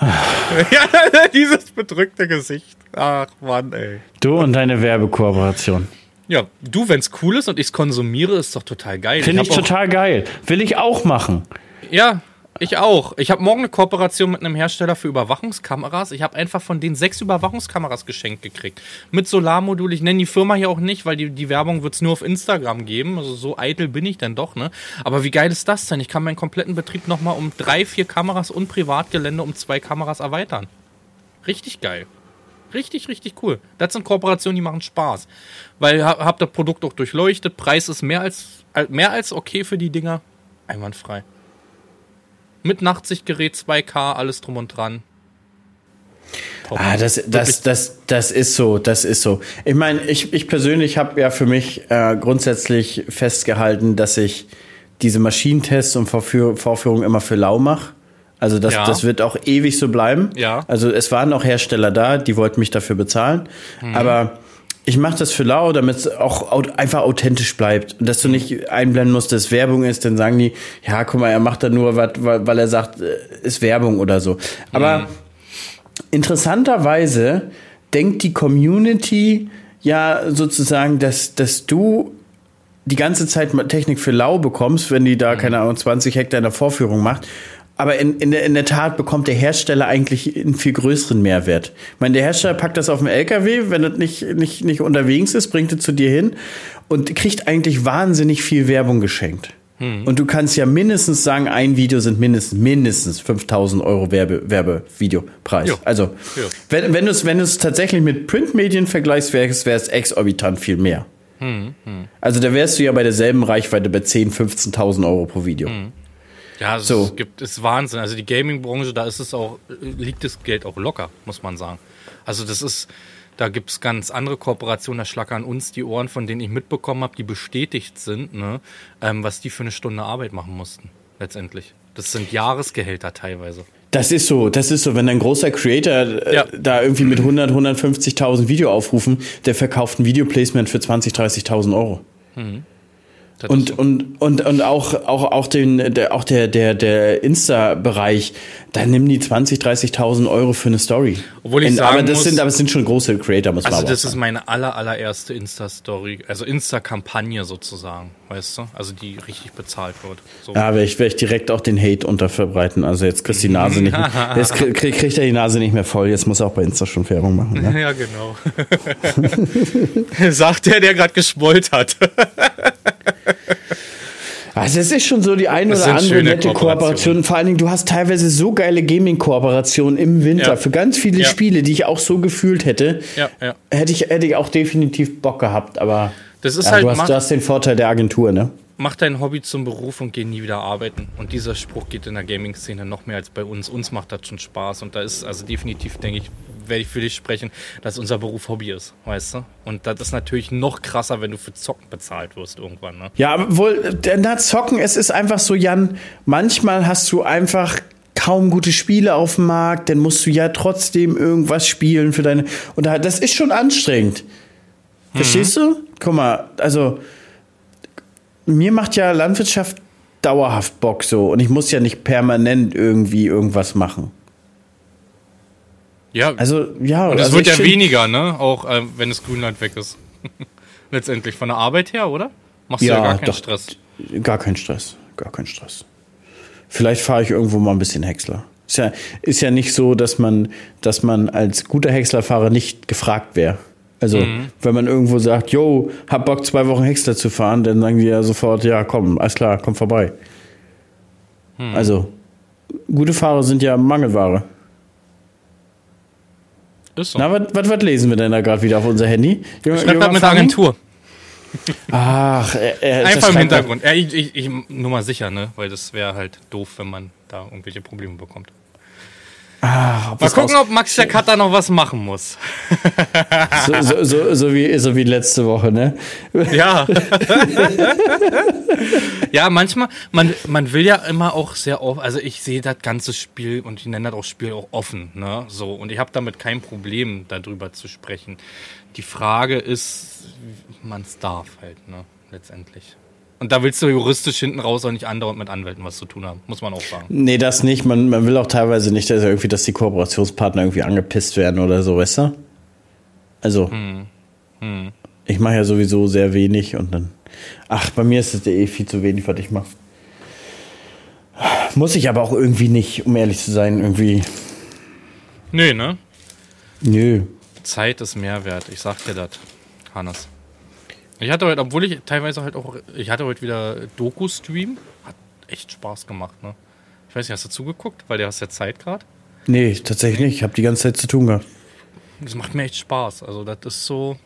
ja, [LAUGHS] dieses bedrückte Gesicht. Ach Mann, ey. Du und deine Werbekooperation. Ja, du, wenn's cool ist und ich's konsumiere, ist doch total geil. Finde ich auch- total geil. Will ich auch machen. Ja, ich auch. Ich habe morgen eine Kooperation mit einem Hersteller für Überwachungskameras. Ich habe einfach von denen sechs Überwachungskameras geschenkt gekriegt. Mit Solarmodul. Ich nenne die Firma hier auch nicht, weil die, die Werbung wird's nur auf Instagram geben. Also so eitel bin ich dann doch, ne? Aber wie geil ist das denn? Ich kann meinen kompletten Betrieb nochmal um drei, vier Kameras und Privatgelände um zwei Kameras erweitern. Richtig geil. Richtig, richtig cool. Das sind Kooperationen, die machen Spaß. Weil ha- hab das Produkt auch durchleuchtet. Preis ist mehr als, mehr als okay für die Dinger. Einwandfrei. Mit Nachtsichtgerät 2K, alles drum und dran. Top. Ah, das, das, das, das ist so, das ist so. Ich meine, ich, ich persönlich habe ja für mich äh, grundsätzlich festgehalten, dass ich diese Maschinentests und Vorführ Vorführungen immer für lau mache. Also das, Ja. das wird auch ewig so bleiben. Ja. Also es waren auch Hersteller da, die wollten mich dafür bezahlen. Mhm. Aber ich mache das für lau, damit es auch au einfach authentisch bleibt. Und dass du nicht einblenden musst, dass Werbung ist, dann sagen die, ja, guck mal, er macht da nur, was, weil, er sagt, äh, ist Werbung oder so. Aber Mhm. interessanterweise denkt die Community ja sozusagen, dass, dass du die ganze Zeit Technik für lau bekommst, wenn die da, keine Ahnung, 20 Hektar in der Vorführung macht. Aber in, in, der, in der Tat bekommt der Hersteller eigentlich einen viel größeren Mehrwert. Ich meine, der Hersteller packt das auf den LKW, wenn das nicht, nicht, nicht unterwegs ist, bringt es zu dir hin und kriegt eigentlich wahnsinnig viel Werbung geschenkt. Und du kannst ja mindestens sagen, ein Video sind mindestens, mindestens 5000 Euro Werbe, Werbevideopreis. Jo. Also, Jo. wenn, wenn du es wenn tatsächlich mit Printmedien vergleichst, wäre es wäre es exorbitant viel mehr. Also da wärst du ja bei derselben Reichweite bei 10.000, 15.000 Euro pro Video. Ja, also So. es gibt, ist Wahnsinn. Also die Gaming-Branche, da ist es auch, liegt das Geld auch locker, muss man sagen. Also das ist, da gibt es ganz andere Kooperationen, da schlackern uns die Ohren, von denen ich mitbekommen habe, die bestätigt sind, ne, ähm, was die für eine Stunde Arbeit machen mussten, letztendlich. Das sind Jahresgehälter teilweise. Das ist so, das ist so, wenn ein großer Creator äh, Ja. da irgendwie mit 100, 150.000 Video aufrufen, der verkauft ein Videoplacement für 20, 30.000 Euro. Ist Und, so. und, und, und auch, auch, auch, den, der, auch der, der, der Insta-Bereich, da nehmen die 20, 30.000 Euro für eine Story. Obwohl ich Und- aber sagen das muss- sind, aber es sind schon große Creator, muss man Also aber das auch ist sagen. meine aller, allererste Insta-Story, also Insta-Kampagne sozusagen, weißt du? Also die richtig bezahlt wird. So. Ja, werde ich, werd ich direkt auch den Hate unterverbreiten. Also jetzt kriegst du die Nase nicht mehr, [LAUGHS] jetzt krieg, krieg, kriegt er die Nase nicht mehr voll. Jetzt muss er auch bei Insta schon Werbung machen. Ne? Ja, genau. [LAUGHS] Sagt der, der gerade geschmollt hat. [LAUGHS] [LAUGHS] Also es ist schon so die eine oder andere nette. Kooperation. Vor allen Dingen, du hast teilweise so geile Gaming-Kooperationen im Winter Ja. für ganz viele Ja. Spiele, die ich auch so gefühlt hätte. Ja. Hätte ich, hätte ich auch definitiv Bock gehabt, aber Das ist halt du, hast, du hast den Vorteil der Agentur, ne? Mach dein Hobby zum Beruf und geh nie wieder arbeiten. Und dieser Spruch geht in der Gaming-Szene noch mehr als bei uns. Uns macht das schon Spaß und da ist also definitiv, denke ich, werde ich für dich sprechen, dass unser Beruf Hobby ist, weißt du? Und das ist natürlich noch krasser, wenn du für Zocken bezahlt wirst irgendwann, ne? Ja, wohl, na, Zocken, es ist einfach so, Jan, manchmal hast du einfach kaum gute Spiele auf dem Markt, dann musst du ja trotzdem irgendwas spielen für deine. Und das ist schon anstrengend. Verstehst mhm. du? Guck mal, also mir macht ja Landwirtschaft dauerhaft Bock so und ich muss ja nicht permanent irgendwie irgendwas machen. Ja, also ja. Und es also wird ja weniger, ne? Auch äh, wenn das Grünland weg ist. [LAUGHS] Letztendlich von der Arbeit her, oder? Machst ja, du ja gar keinen doch, Stress? Gar keinen Stress, gar keinen Stress. Vielleicht fahre ich irgendwo mal ein bisschen Häcksler. Ist ja, ist ja nicht so, dass man, dass man als guter Häckslerfahrer nicht gefragt wäre. Also, mhm. wenn man irgendwo sagt, yo, hab Bock, zwei Wochen Häcksler zu fahren, dann sagen die ja sofort, ja, komm, alles klar, komm vorbei. Mhm. Also, gute Fahrer sind ja Mangelware. Ist so. Na, was lesen wir denn da gerade wieder auf unser Handy? Ich schreibe mit der Agentur. Ach, er, er, einfach im Hintergrund. Ja, ich, ich, ich, nur mal sicher, ne? Weil das wäre halt doof, wenn man da irgendwelche Probleme bekommt. Ah, Mal gucken, ob Max der Cutter noch was machen muss. So, so, so, so, wie, so wie letzte Woche, ne? Ja. [LAUGHS] ja, manchmal, man, man will ja immer auch sehr offen, also ich sehe das ganze Spiel und ich nenne das auch Spiel auch offen, ne? So, und ich habe damit kein Problem, darüber zu sprechen. Die Frage ist, man es darf halt, ne? Letztendlich. Und da willst du juristisch hinten raus auch nicht andauernd mit Anwälten was zu tun haben, muss man auch sagen. Nee, das nicht. Man, man will auch teilweise nicht, dass, irgendwie, dass die Kooperationspartner irgendwie angepisst werden oder so, weißt du? Also, hm. Hm. ich mache ja sowieso sehr wenig und dann. Ach, bei mir ist es eh viel zu wenig, was ich mache. Muss ich aber auch irgendwie nicht, um ehrlich zu sein, irgendwie. Nö, ne? Nö. Zeit ist Mehrwert, ich sag dir das, Hannes. Ich hatte heute, obwohl ich teilweise halt auch, ich hatte heute wieder Doku-Stream. Hat echt Spaß gemacht, ne? Ich weiß nicht, hast du zugeguckt? Weil du hast ja Zeit gerade. Nee, tatsächlich nicht. Ich habe die ganze Zeit zu tun gehabt. Das macht mir echt Spaß. Also, das ist so.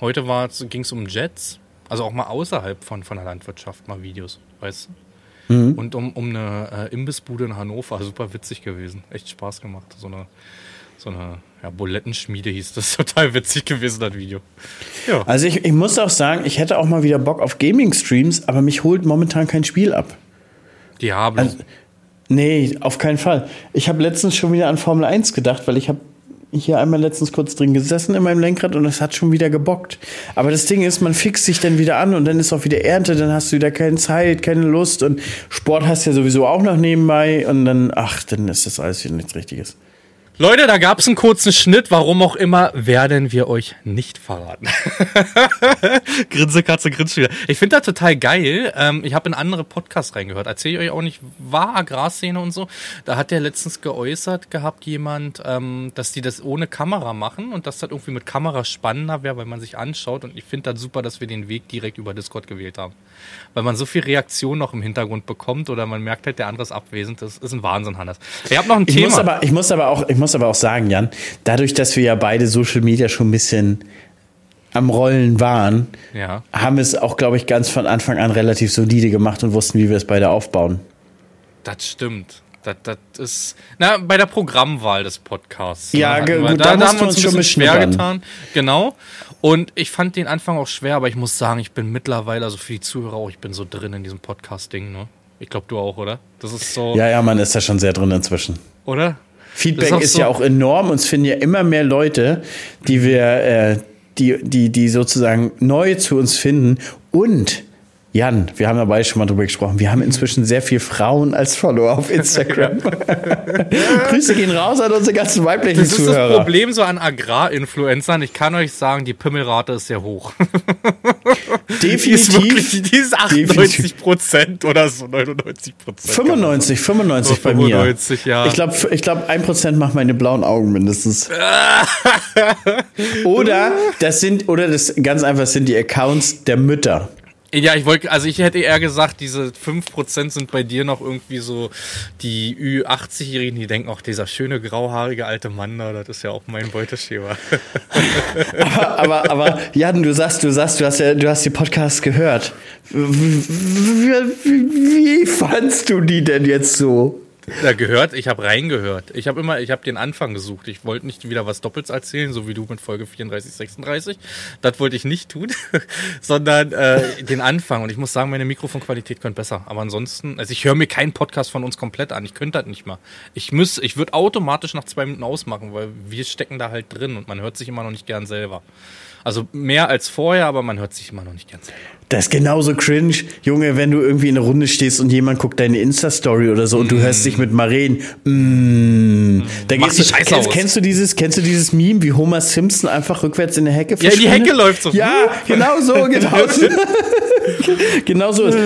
Heute ging es um Jets. Also auch mal außerhalb von, von der Landwirtschaft mal Videos, weißt du? Mhm. Und um, um eine äh, Imbissbude in Hannover. Super witzig gewesen. Echt Spaß gemacht. So eine, so eine ja, Bulettenschmiede hieß das. [LAUGHS] Total witzig gewesen, das Video. Ja. Also ich, ich muss auch sagen, ich hätte auch mal wieder Bock auf Gaming-Streams, aber mich holt momentan kein Spiel ab. Diablo. Also, nee, auf keinen Fall. Ich habe letztens schon wieder an Formel 1 gedacht, weil ich habe hier einmal letztens kurz drin gesessen in meinem Lenkrad und es hat schon wieder gebockt. Aber das Ding ist, man fixt sich dann wieder an und dann ist auch wieder Ernte, dann hast du wieder keine Zeit, keine Lust und Sport hast du ja sowieso auch noch nebenbei und dann, ach, dann ist das alles wieder nichts Richtiges. Leute, da gab es einen kurzen Schnitt. Warum auch immer, werden wir euch nicht verraten. [LAUGHS] Grinse, Katze, grinst wieder. Ich finde das total geil. Ähm, ich habe in andere Podcasts reingehört. Erzähle ich euch auch nicht, war Agrarszene und so. Da hat der letztens geäußert gehabt, jemand, ähm, dass die das ohne Kamera machen und dass das irgendwie mit Kamera spannender wäre, weil man sich anschaut. Und ich finde das super, dass wir den Weg direkt über Discord gewählt haben. Weil man so viel Reaktion noch im Hintergrund bekommt oder man merkt halt, der andere ist abwesend. Das ist ein Wahnsinn, Hannes. Ich habe noch ein ich Thema. Muss aber, ich muss aber auch, ich muss aber auch sagen, Jan, dadurch, dass wir ja beide Social Media schon ein bisschen am Rollen waren, ja. haben es auch, glaube ich, ganz von Anfang an relativ solide gemacht und wussten, wie wir es beide aufbauen. Das stimmt. Das, das ist, na, bei der Programmwahl des Podcasts. Ja, ne, gut, da, da haben wir uns schon ein bisschen schwer getan. Genau. Und ich fand den Anfang auch schwer, aber ich muss sagen, ich bin mittlerweile, also für die Zuhörer auch, ich bin so drin in diesem Podcast-Ding, ne? Ich glaube, du auch, oder? Das ist so. Ja, ja, man ist da schon sehr drin inzwischen. Oder? Feedback ist, ist so ja auch enorm. Uns finden ja immer mehr Leute, die wir, äh, die, die, die sozusagen neu zu uns finden und Jan, wir haben dabei schon mal drüber gesprochen. Wir haben inzwischen sehr viele Frauen als Follower auf Instagram. [LAUGHS] Grüße gehen raus an unsere ganzen weiblichen Zuhörer. Das ist das Problem so an Agrarinfluencern. Ich kann euch sagen, die Pimmelrate ist sehr hoch. [LAUGHS] Definitiv. Die ist, wirklich, die ist 98 Prozent oder so, 99 Prozent. 95, 95 bei 95, mir. Ja. Ich glaube, ich glaub, ein Prozent macht meine blauen Augen mindestens. [LAUGHS] oder das sind, oder das ganz einfach sind die Accounts der Mütter. Ja, ich wollte, also ich hätte eher gesagt, diese 5% sind bei dir noch irgendwie so die Ü80-Jährigen, die denken, auch dieser schöne grauhaarige alte Mann da, das ist ja auch mein Beuteschema. aber, [LAUGHS] aber, aber, Jan, du sagst, du sagst, du hast ja, du hast die Podcasts gehört. Wie, wie, wie fandst du die denn jetzt so? Da gehört, ich habe reingehört. Ich habe immer, ich habe den Anfang gesucht. Ich wollte nicht wieder was Doppels erzählen, so wie du mit Folge 34, 36. Das wollte ich nicht tun, [LAUGHS] sondern äh, den Anfang. Und ich muss sagen, meine Mikrofonqualität könnte besser. Aber ansonsten, also ich höre mir keinen Podcast von uns komplett an. Ich könnte das nicht mal. Ich muss, ich würde automatisch nach zwei Minuten ausmachen, weil wir stecken da halt drin und man hört sich immer noch nicht gern selber. Also mehr als vorher, aber man hört sich immer noch nicht ganz selber. Das ist genauso cringe, Junge, wenn du irgendwie in einer Runde stehst und jemand guckt deine Insta-Story oder so mm. und du hörst dich mit Maren. Mm. Da Mach gehst du, kennst, aus. kennst du dieses, kennst du dieses Meme, wie Homer Simpson einfach rückwärts in der Hecke Ja, in die Hecke läuft so. Ja, genau so, [LAUGHS] genau so. [LAUGHS] genau so ist.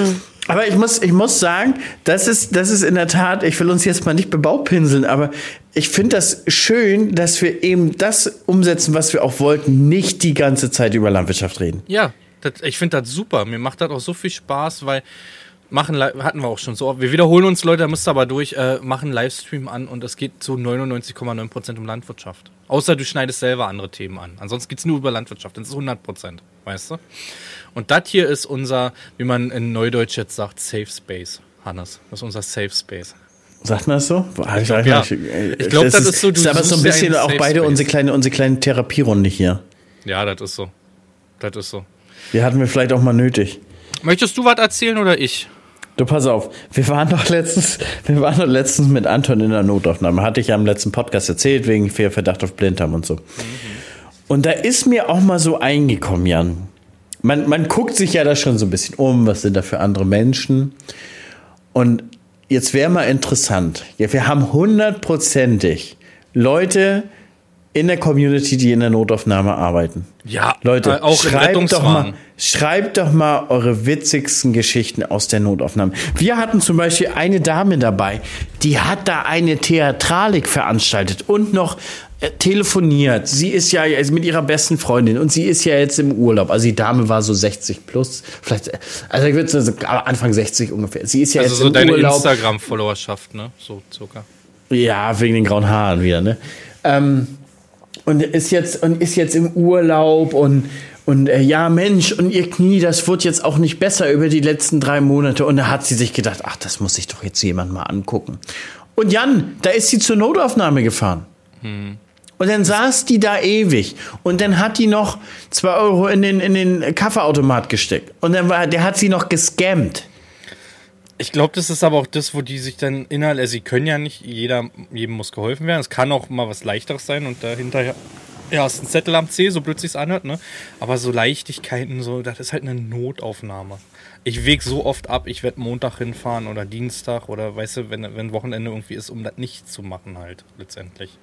Aber ich muss, ich muss sagen, das ist, das ist in der Tat, ich will uns jetzt mal nicht bebaupinseln, aber ich finde das schön, dass wir eben das umsetzen, was wir auch wollten, nicht die ganze Zeit über Landwirtschaft reden. Ja, das, ich finde das super. Mir macht das auch so viel Spaß, weil machen hatten wir auch schon so. Wir wiederholen uns, Leute, da müsst ihr aber durch, äh, machen Livestream an und es geht zu 99,9% um Landwirtschaft. Außer du schneidest selber andere Themen an. Ansonsten geht es nur über Landwirtschaft. Das ist 100%, weißt du? Und das hier ist unser, wie man in Neudeutsch jetzt sagt, Safe Space, Hannes. Das ist unser Safe Space. Sagt man das so? Ich glaube, ja. glaub, das, das, ist so. Du ist aber so ein bisschen auch beide unsere kleine, unsere kleine Therapierunde hier. Ja, das ist so. Das ist so. Die hatten wir vielleicht auch mal nötig. Möchtest du was erzählen oder ich? Du pass auf, wir waren doch letztens, wir waren doch letztens mit Anton in der Notaufnahme. Hatte ich ja im letzten Podcast erzählt, wegen Verdacht auf Blinddarm und so. Mhm. Und da ist mir auch mal so eingekommen, Jan man, man guckt sich ja da schon so ein bisschen um, was sind da für andere Menschen. Und jetzt wäre mal interessant, ja, wir haben hundertprozentig Leute in der Community, die in der Notaufnahme arbeiten. Ja, Leute, äh, auch schreibt doch mal, schreibt doch mal eure witzigsten Geschichten aus der Notaufnahme. Wir hatten zum Beispiel eine Dame dabei, die hat da eine Theatralik veranstaltet und noch äh, telefoniert. Sie ist ja also mit ihrer besten Freundin und sie ist ja jetzt im Urlaub. Also die Dame war so 60 plus, vielleicht, also ich würde so Anfang 60 ungefähr. Sie ist ja also jetzt so im deine Urlaub. Instagram-Followerschaft, ne? So circa. Ja, wegen den grauen Haaren wieder, ne? Ähm, und ist jetzt und ist jetzt im Urlaub und und äh, ja Mensch und ihr Knie, das wird jetzt auch nicht besser über die letzten drei Monate. Und da hat sie sich gedacht, ach, das muss sich doch jetzt jemand mal angucken. Und Jan, da ist sie zur Notaufnahme gefahren. Hm. Und dann saß die da ewig. Und dann hat die noch zwei Euro in den, in den Kaffeeautomat gesteckt. Und dann war, der hat sie noch gescammt. Ich glaube, das ist aber auch das, wo die sich dann innerhalb, also sie können ja nicht, jeder, jedem muss geholfen werden. Es kann auch mal was leichteres sein und dahinter ja, ist ein Zettel am C, so blöd sich's anhört, ne? Aber so Leichtigkeiten, so, das ist halt eine Notaufnahme. Ich wege so oft ab, ich werde Montag hinfahren oder Dienstag oder weißt du, wenn, wenn Wochenende irgendwie ist, um das nicht zu machen halt, letztendlich.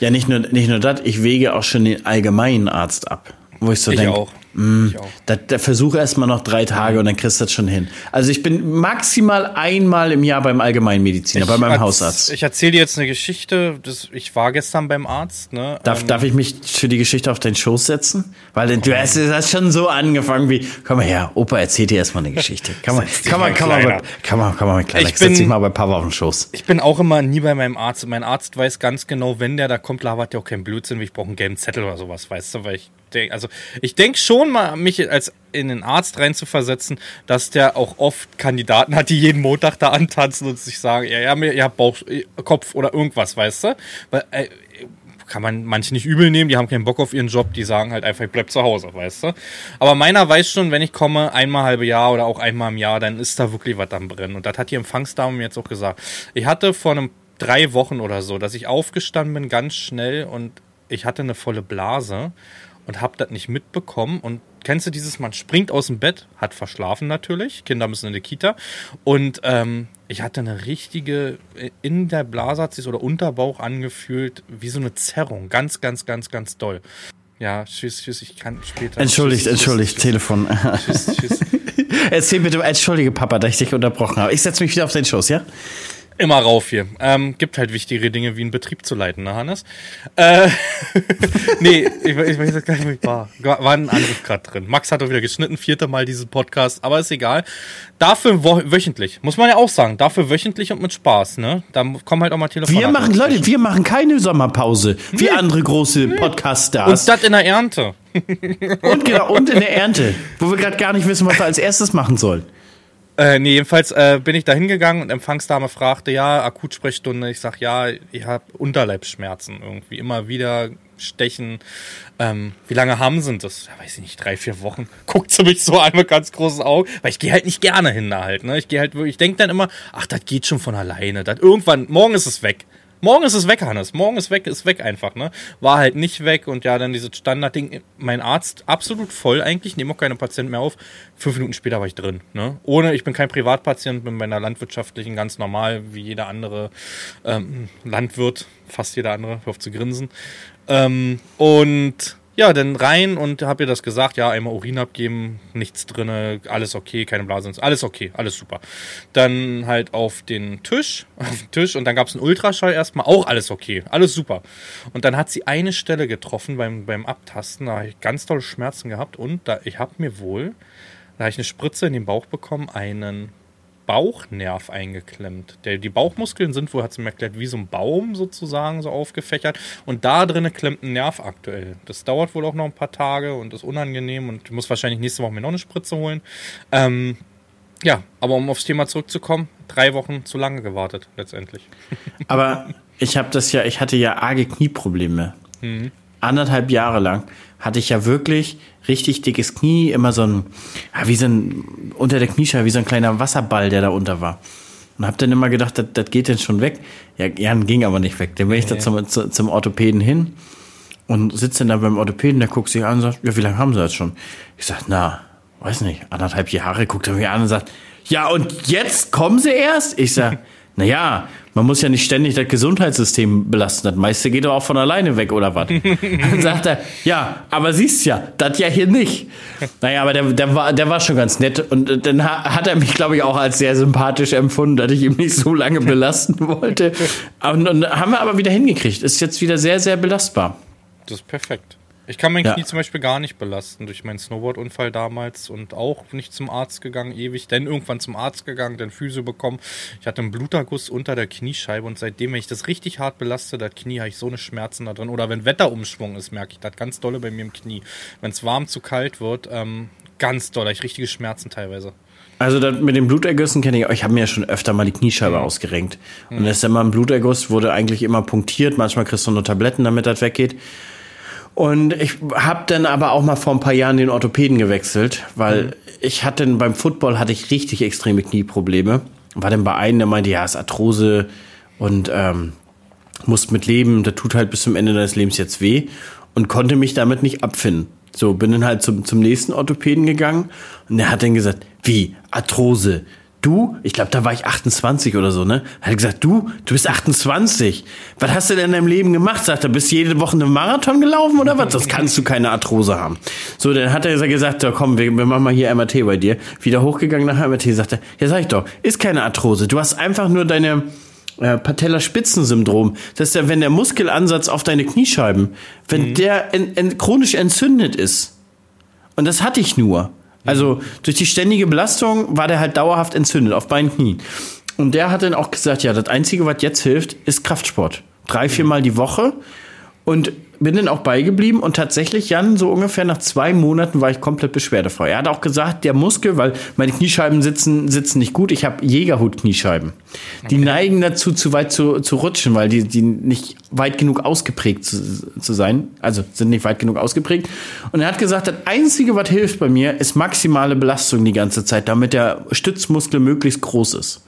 Ja, nicht nur, nicht nur das, ich wege auch schon den allgemeinen Arzt ab. Wo ich so denke, auch. Mm, da, da versuche erstmal noch drei Tage und dann kriegst du das schon hin. Also ich bin maximal einmal im Jahr beim Allgemeinmediziner, ich bei meinem Hausarzt. Ich erzähle dir jetzt eine Geschichte. Das, ich war gestern beim Arzt. Ne? Darf, ähm, darf ich mich für die Geschichte auf deinen Schoß setzen? Weil du hast, hast schon so angefangen wie, komm mal her, Opa erzählt dir erstmal eine Geschichte. Kann man, kann man, kann man, kann man, kann man, kann man, kleiner. Ich, ich setz dich mal bei Papa auf den Schoß. Ich bin auch immer nie bei meinem Arzt. Mein Arzt weiß ganz genau, wenn der da kommt, labert der auch keinen Blödsinn, ich brauche einen gelben Zettel oder sowas, weißt du, weil ich denke, also ich denke schon mal, mich als in den Arzt reinzuversetzen, dass der auch oft Kandidaten hat, die jeden Montag da antanzen und sich sagen, ja, ja, ihr habt Bauch, äh, Kopf oder irgendwas, weißt du? Weil, äh, kann man manche nicht übel nehmen, die haben keinen Bock auf ihren Job, die sagen halt einfach, ich bleib zu Hause, weißt du? Aber meiner weiß schon, wenn ich komme, einmal halbe Jahr oder auch einmal im Jahr, dann ist da wirklich was am Brennen. Und das hat die Empfangsdame mir jetzt auch gesagt. Ich hatte vor einem drei Wochen oder so, dass ich aufgestanden bin, ganz schnell und ich hatte eine volle Blase und habe das nicht mitbekommen. Und kennst du dieses, man springt aus dem Bett, hat verschlafen natürlich, Kinder müssen in die Kita. Und ähm, ich hatte eine richtige, in der Blase hat sich oder Unterbauch angefühlt, wie so eine Zerrung. Ganz, ganz, ganz, ganz doll. Ja, tschüss, tschüss, ich kann später. Entschuldigt, tschüss, entschuldigt, tschüss, Telefon. Tschüss, tschüss. [LAUGHS] Erzähl bitte, entschuldige Papa, dass ich dich unterbrochen habe. Ich setze mich wieder auf den Schoß, ja? Immer rauf hier. Ähm, gibt halt wichtigere Dinge wie einen Betrieb zu leiten, ne, Hannes? Äh, [LAUGHS] nee, ich, ich weiß jetzt gar nicht, ich war. War ein Anruf gerade drin. Max hat doch wieder geschnitten, vierte Mal diesen Podcast, aber ist egal. Dafür wo wöchentlich, muss man ja auch sagen. Dafür wöchentlich und mit Spaß, ne? Da kommen halt auch mal Telefone. Wir machen, Leute, wir machen keine Sommerpause, wie nee. andere große nee. Podcast-Stars. Und das in der Ernte. und genau, und in der Ernte, wo wir gerade gar nicht wissen, was wir als erstes machen sollen. Äh, nee, jedenfalls äh, bin ich da hingegangen und Empfangsdame fragte, ja, Akutsprechstunde. Ich sag, ja, ich habe Unterleibsschmerzen irgendwie. Immer wieder Stechen. Ähm, wie lange haben sie das? Ja, weiß ich nicht, drei, vier Wochen. [LAUGHS] Guckt sie mich so an mit ganz großen Augen. Weil ich gehe halt nicht gerne hin da halt. Ne? Ich gehe halt wirklich, ich denke dann immer, ach, das geht schon von alleine. Das irgendwann, morgen ist es weg. Morgen ist es weg, Hannes. Morgen ist weg, ist weg einfach, ne? War halt nicht weg und ja, dann dieses Standardding. Mein Arzt absolut voll eigentlich, nehme auch keine Patienten mehr auf. Fünf Minuten später war ich drin, ne? Ohne, ich bin kein Privatpatient, bin bei einer landwirtschaftlichen ganz normal, wie jeder andere ähm, Landwirt, fast jeder andere, hör auf zu grinsen. Ähm, und ja, dann rein und hab ihr das gesagt, ja, einmal Urin abgeben, nichts drinne, alles okay, keine Blase, alles okay, alles super. Dann halt auf den Tisch, [LAUGHS] auf den Tisch und dann gab's einen Ultraschall erstmal, auch alles okay, alles super. Und dann hat sie eine Stelle getroffen beim, beim Abtasten, da habe ich ganz tolle Schmerzen gehabt und da, ich habe mir wohl, da habe ich eine Spritze in den Bauch bekommen, einen Bauchnerv eingeklemmt. Der, die Bauchmuskeln sind wohl, hat sie mir erklärt, wie so ein Baum sozusagen so aufgefächert. Und da drinnen klemmt ein Nerv aktuell. Das dauert wohl auch noch ein paar Tage und ist unangenehm und ich muss wahrscheinlich nächste Woche mir noch eine Spritze holen. Ähm, ja, aber um aufs Thema zurückzukommen, drei Wochen zu lange gewartet letztendlich. [LAUGHS] Aber ich habe das ja, ich hatte ja arge Knieprobleme. Mhm. Anderthalb Jahre lang hatte ich ja wirklich richtig dickes Knie, immer so ein, wie so ein, unter der Kniescheibe, wie so ein kleiner Wasserball, der da unter war. Und hab dann immer gedacht, das, das geht denn schon weg. Ja, Jan ging aber nicht weg. Dann bin ich da zum, zum Orthopäden hin und sitze dann da beim Orthopäden, der guckt sich an und sagt, ja, wie lange haben sie das schon? Ich sag, na, weiß nicht, anderthalb Jahre, guckt er mir an und sagt, ja, und jetzt kommen sie erst? Ich sag, naja, man muss ja nicht ständig das Gesundheitssystem belasten. Das meiste geht doch auch von alleine weg, oder was? [LAUGHS] Dann sagt er, ja, aber siehst ja, das ja hier nicht. Naja, aber der, der, war, der war schon ganz nett. Und dann hat er mich, glaube ich, auch als sehr sympathisch empfunden, dass ich ihm nicht so lange belasten [LAUGHS] wollte. Und, und haben wir aber wieder hingekriegt. Ist jetzt wieder sehr, sehr belastbar. Das ist perfekt. Ich kann mein ja. Knie zum Beispiel gar nicht belasten durch meinen Snowboard-Unfall damals und auch nicht zum Arzt gegangen, ewig. Dann irgendwann zum Arzt gegangen, dann Physio bekommen. Ich hatte einen Bluterguss unter der Kniescheibe und seitdem, wenn ich das richtig hart belaste, das Knie, habe ich so eine Schmerzen da drin. Oder wenn Wetterumschwung ist, merke ich das ganz dolle bei mir im Knie. Wenn es warm zu kalt wird, ähm, ganz doll, ich richtige Schmerzen teilweise. Also mit den Blutergüssen kenne ich, ich habe mir ja schon öfter mal die Kniescheibe mhm. ausgerenkt. Und mhm. das ist immer ein Bluterguss, wurde eigentlich immer punktiert. Manchmal kriegst du nur Tabletten, damit das weggeht. Und ich habe dann aber auch mal vor ein paar Jahren den Orthopäden gewechselt, weil mhm. ich hatte beim Football hatte ich richtig extreme Knieprobleme. War dann bei einem, der meinte, ja, ist Arthrose und ähm, musst mit leben, das tut halt bis zum Ende deines Lebens jetzt weh und konnte mich damit nicht abfinden. So, bin dann halt zum, zum nächsten Orthopäden gegangen und der hat dann gesagt, wie, Arthrose, du, ich glaube, da war ich 28 oder so, ne? Hat er gesagt, du, du bist 28. Was hast du denn in deinem Leben gemacht? Sagt er, bist du jede Woche einen Marathon gelaufen oder was? Das kannst du keine Arthrose haben. So, dann hat er gesagt, ja, komm, wir, wir machen mal hier MRT bei dir. Wieder hochgegangen nach MRT, sagt er, ja, sag ich doch, ist keine Arthrose. Du hast einfach nur deine äh, Patellaspitzensyndrom. Das ist ja, wenn der Muskelansatz auf deine Kniescheiben, wenn mhm. der en, en, chronisch entzündet ist. Und das hatte ich nur. Also durch die ständige Belastung war der halt dauerhaft entzündet auf beiden Knien. Und der hat dann auch gesagt, ja, das Einzige, was jetzt hilft, ist Kraftsport. Drei, viermal die Woche. Und bin dann auch beigeblieben und tatsächlich, Jan, so ungefähr nach zwei Monaten war ich komplett beschwerdefrei. Er hat auch gesagt, der Muskel, weil meine Kniescheiben sitzen, sitzen nicht gut. Ich habe Jägerhut-Kniescheiben. Die okay. neigen dazu, zu weit zu, zu rutschen, weil die, die nicht weit genug ausgeprägt zu, zu sein. Also sind nicht weit genug ausgeprägt. Und er hat gesagt, das Einzige, was hilft bei mir, ist maximale Belastung die ganze Zeit, damit der Stützmuskel möglichst groß ist.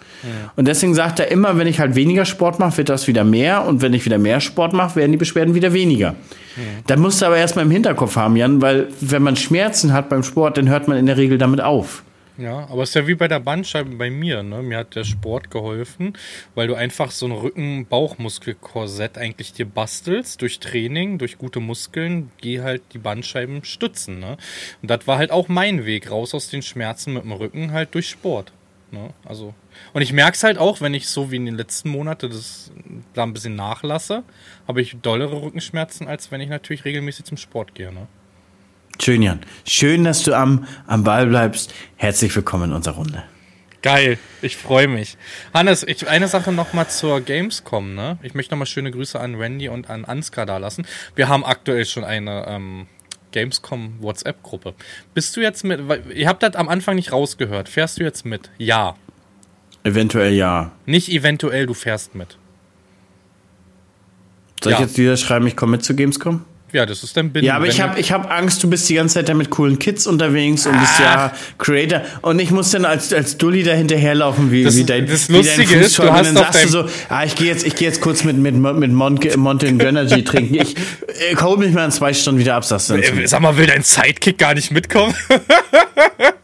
Und deswegen sagt er immer, wenn ich halt weniger Sport mache, wird das wieder mehr. Und wenn ich wieder mehr Sport mache, werden die Beschwerden wieder weniger. Ja. Da musst du aber erstmal im Hinterkopf haben, Jan, weil wenn man Schmerzen hat beim Sport, dann hört man in der Regel damit auf. Ja, aber es ist ja wie bei der Bandscheibe bei mir. Ne? Mir hat der Sport geholfen, weil du einfach so ein Rücken-Bauchmuskelkorsett eigentlich dir bastelst durch Training, durch gute Muskeln, geh halt die Bandscheiben stützen. Ne? Und das war halt auch mein Weg raus aus den Schmerzen mit dem Rücken halt durch Sport. Ne? Also, und ich merke es halt auch, wenn ich so wie in den letzten Monaten das da ein bisschen nachlasse, habe ich dollere Rückenschmerzen, als wenn ich natürlich regelmäßig zum Sport gehe. Ne? Schön, Jan. Schön, dass du am, am Ball bleibst. Herzlich willkommen in unserer Runde. Geil, ich freue mich. Hannes, ich, eine Sache noch mal zur Gamescom. Ne? Ich möchte noch mal schöne Grüße an Randy und an Ansgar da lassen. Wir haben aktuell schon eine ähm, Gamescom WhatsApp-Gruppe. Bist du jetzt mit, ihr habt das am Anfang nicht rausgehört. Fährst du jetzt mit? Ja. Eventuell ja. Nicht eventuell, du fährst mit. Soll Ja. ich jetzt wieder schreiben, ich komme mit zu Gamescom? Ja, das ist dein Binnen. Ja, aber ich habe ich hab Angst, du bist die ganze Zeit da mit coolen Kids unterwegs und bist ja Creator. Und ich muss dann als, als Dulli da hinterherlaufen, wie, Das- wie dein, das wie dein Lustige ist, du hast Und dann sagst du so, ah, ich gehe jetzt, ich geh jetzt kurz mit, mit, mit Monte, Mountain Energy trinken. Ich, ich hol mich mal in zwei Stunden wieder ab, sagst du dann. Äh, Sag mal, will dein Sidekick gar nicht mitkommen? [LAUGHS]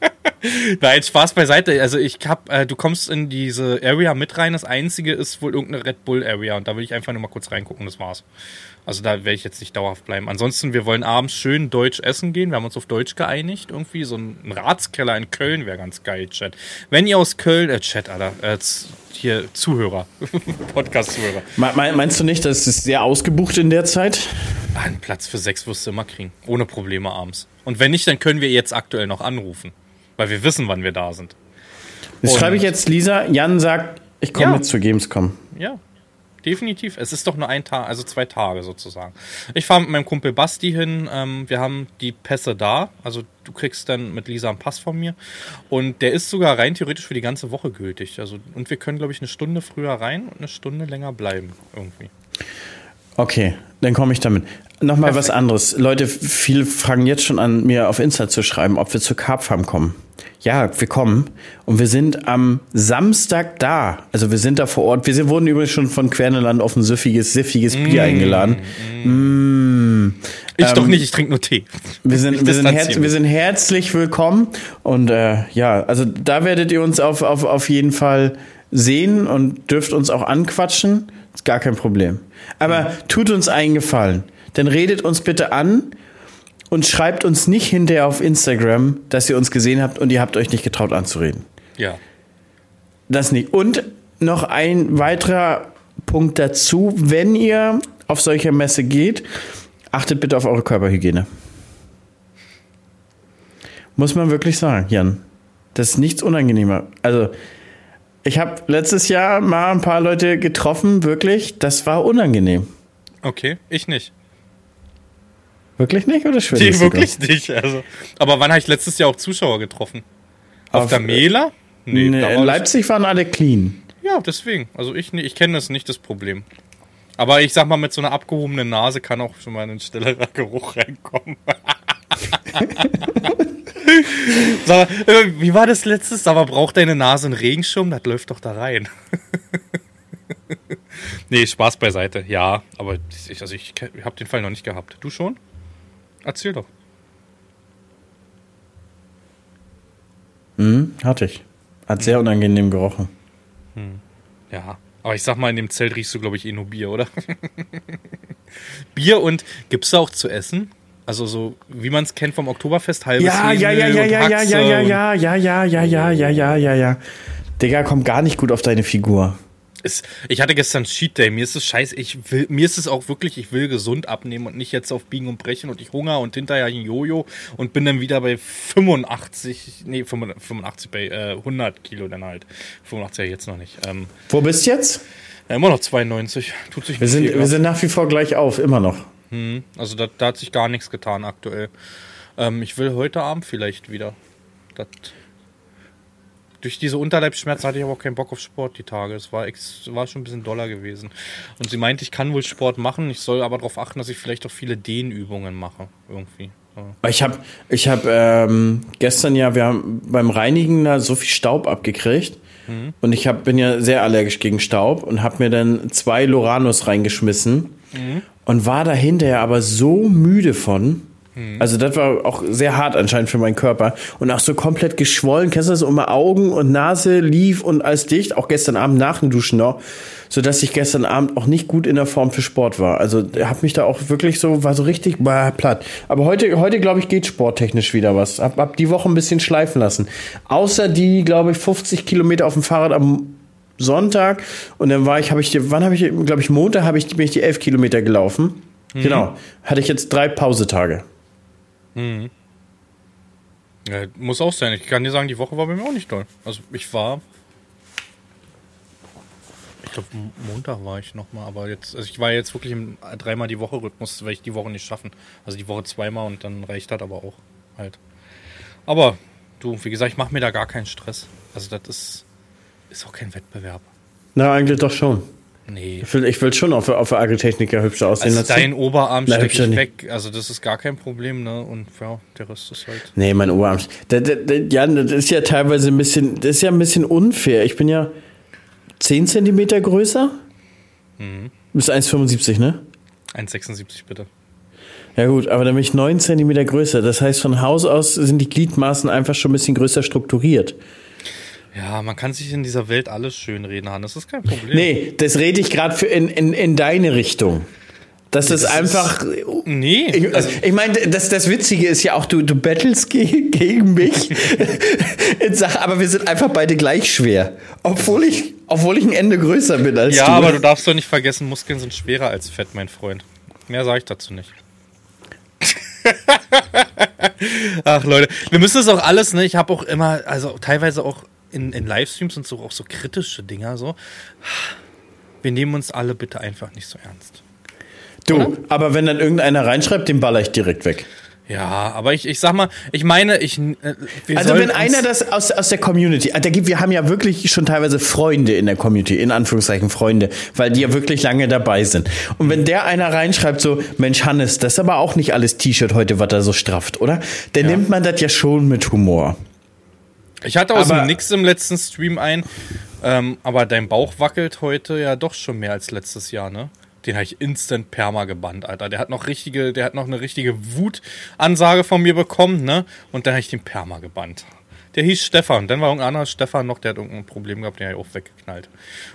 Nein, Spaß beiseite. Also ich hab, äh, du kommst in diese Area mit rein. Das einzige ist wohl irgendeine Red Bull Area und da will ich einfach nur mal kurz reingucken. Das war's. Also da werde ich jetzt nicht dauerhaft bleiben. Ansonsten, wir wollen abends schön deutsch essen gehen. Wir haben uns auf Deutsch geeinigt. Irgendwie so ein Ratskeller in Köln wäre ganz geil, Chat. Wenn ihr aus Köln, äh, Chat, Alter, äh, hier Zuhörer, [LAUGHS] Podcast-Zuhörer. Me- me- Meinst du nicht, dass es sehr ausgebucht in der Zeit? Ah, Einen Platz für sechs wirst du immer kriegen. Ohne Probleme abends. Und wenn nicht, dann können wir jetzt aktuell noch anrufen. Weil wir wissen, wann wir da sind. Das schreibe ich jetzt Lisa. Jan sagt, ich komme Ja. mit zu Gamescom. Ja, definitiv. Es ist doch nur ein Tag, also zwei Tage sozusagen. Ich fahre mit meinem Kumpel Basti hin. Ähm, wir haben die Pässe da. Also du kriegst dann mit Lisa einen Pass von mir. Und der ist sogar rein theoretisch für die ganze Woche gültig. Also, und wir können, glaube ich, eine Stunde früher rein und eine Stunde länger bleiben. Irgendwie. Okay, dann komme ich damit. Nochmal was anderes. Leute, viele fangen jetzt schon an, mir auf Insta zu schreiben, ob wir zur Carpfarm kommen. Ja, wir kommen. Und wir sind am Samstag da. Also wir sind da vor Ort. Wir sind, wurden übrigens schon von Querneland auf ein süffiges, siffiges Bier eingeladen. Mm. Ich doch Ähm, nicht, ich trinke nur Tee. Wir sind, wir, sind herz, wir sind herzlich willkommen. Und äh, ja, also da werdet ihr uns auf, auf, auf jeden Fall sehen und dürft uns auch anquatschen. Ist gar kein Problem. Aber tut uns einen Gefallen. Dann redet uns bitte an und schreibt uns nicht hinterher auf Instagram, dass ihr uns gesehen habt und ihr habt euch nicht getraut anzureden. Ja. Das nicht. Und noch ein weiterer Punkt dazu, wenn ihr auf solche Messe geht, achtet bitte auf eure Körperhygiene. Muss man wirklich sagen, Jan. Das ist nichts unangenehmer. Also, ich habe letztes Jahr mal ein paar Leute getroffen, wirklich, das war unangenehm. Okay, ich nicht. Wirklich nicht oder schwer? Nee, wirklich nicht. Also, aber wann habe ich letztes Jahr auch Zuschauer getroffen? Auf, Auf- der Mela? Nee, war in Leipzig waren alle clean. Ja, deswegen. Also ich, ich kenne das nicht, das Problem. Aber ich sag mal, mit so einer abgehobenen Nase kann auch schon mal ein stillerer Geruch reinkommen. [LAUGHS] [LAUGHS] Sag mal, äh, wie war das letztes? Aber braucht deine Nase einen Regenschirm? Das läuft doch da rein. [LAUGHS] nee, Spaß beiseite. Ja, aber ich, also ich habe den Fall noch nicht gehabt. Du schon? Erzähl doch. Hm, hatte ich. Hat sehr unangenehm gerochen. Ja, aber ich sag mal, in dem Zelt riechst du, glaube ich, eh nur Bier, oder? [LAUGHS] Bier und gibt's da auch zu essen? Also so, wie man es kennt vom Oktoberfest, halbes Ja, ja, ja, ja, ja, ja, ja, ja, ja, ja, ja, ja, ja, ja, ja, ja, ja. Digga, kommt gar nicht gut auf deine Figur. Es, ich hatte gestern Cheat Day. Mir ist es scheiße. Ich will, mir ist es auch wirklich, ich will gesund abnehmen und nicht jetzt auf Biegen und Brechen und ich hunger und hinterher ein Jojo und bin dann wieder bei 85, nee, 85 bei äh, 100 Kilo dann halt. 85 ja jetzt noch nicht. Ähm, Wo bist du jetzt? ja, immer noch 92. Tut sich Wir nicht sind, wir sind nach wie vor gleich auf, immer noch. Also da, da hat sich gar nichts getan aktuell. Ähm, ich will heute Abend vielleicht wieder. Das, durch diese Unterleibsschmerzen hatte ich aber auch keinen Bock auf Sport die Tage. Es war, ex, war schon ein bisschen doller gewesen. Und sie meinte, ich kann wohl Sport machen. Ich soll aber darauf achten, dass ich vielleicht auch viele Dehnübungen mache. Irgendwie. Ich habe ich hab, ähm, gestern ja, wir haben beim Reinigen da so viel Staub abgekriegt. Und ich hab, bin ja sehr allergisch gegen Staub und habe mir dann zwei Loranus reingeschmissen und war da hinterher aber so müde von. Also das war auch sehr hart anscheinend für meinen Körper. Und auch so komplett geschwollen. Kennst du das? Um Augen und Nase lief und alles dicht. Auch gestern Abend nach dem Duschen noch. Sodass ich gestern Abend auch nicht gut in der Form für Sport war. Also hab mich da auch wirklich so, war so richtig bah, platt. Aber heute, heute glaube ich, geht sporttechnisch wieder was. Hab, hab die Woche ein bisschen schleifen lassen. Außer die, glaube ich, 50 Kilometer auf dem Fahrrad am Sonntag. Und dann war ich, habe ich, die- wann habe ich, glaube ich, Montag habe ich, bin ich die 11 Kilometer gelaufen. Genau. Hatte ich jetzt drei Pausetage. Ja, muss auch sein. Ich kann dir sagen, die Woche war bei mir auch nicht toll. Also ich war. Ich glaube, Montag war ich nochmal, aber jetzt, also ich war jetzt wirklich im dreimal die Woche Rhythmus, weil ich die Woche nicht schaffen. Also die Woche zweimal und dann reicht das aber auch halt. Aber du, wie gesagt, ich mache mir da gar keinen Stress. Also das ist, ist auch kein Wettbewerb. Na, eigentlich doch schon. Nee. Ich will, ich will schon auf, auf der Agritechniker hübscher aussehen. Also als dein. Oberarm Na, stecke ich weg. Also das ist gar kein Problem, ne? Und ja, der Rest ist halt. Nee, mein Oberarm. Da, da, da, Jan, das ist ja teilweise ein bisschen, das ist ja ein bisschen unfair. Ich bin ja 10 Zentimeter größer. Mhm. Du bist 1,75, ne? 1,76 bitte. Ja gut, aber dann bin ich 9 Zentimeter größer. Das heißt, von Haus aus sind die Gliedmaßen einfach schon ein bisschen größer strukturiert. Ja, man kann sich in dieser Welt alles schön reden, Hannes. Das ist kein Problem. Nee, das rede ich gerade für in, in, in deine Richtung. Das, ist Das ist- einfach. Nee. Ich, also, ich meine, das, das Witzige ist ja auch, du, du battlest ge gegen mich. [LAUGHS] In Sache, aber wir sind einfach beide gleich schwer. Obwohl ich, obwohl ich ein Ende größer bin als ja, du. aber du darfst doch nicht vergessen, Muskeln sind schwerer als Fett, mein Freund. Mehr sage ich dazu nicht. [LAUGHS] Ach Leute, wir müssen es auch alles, ne? Ich habe auch immer, also teilweise auch in, in Livestreams und so auch so kritische Dinger so. Wir nehmen uns alle bitte einfach nicht so ernst. du, aber wenn dann irgendeiner reinschreibt, den baller ich direkt weg. Ja, aber ich, ich sag mal, ich meine, ich. äh, Also wenn einer das aus, aus der Community, da gibt, wir haben ja wirklich schon teilweise Freunde in der Community, in Anführungszeichen Freunde, weil die ja wirklich lange dabei sind. Und wenn der einer reinschreibt so, Mensch Hannes, das ist aber auch nicht alles T-Shirt heute, was da so strafft, oder? Dann nimmt man das ja schon mit Humor. Ich hatte aus Aber- dem Nix im letzten Stream ein, ähm, aber dein Bauch wackelt heute ja doch schon mehr als letztes Jahr, ne? Den habe ich instant perma gebannt, Alter. Der hat noch richtige, der hat noch eine richtige Wutansage von mir bekommen, ne? Und dann habe ich den perma gebannt. Der hieß Stefan. Dann war irgendein anderer Stefan noch, der hat irgendein Problem gehabt, den habe ich auch weggeknallt.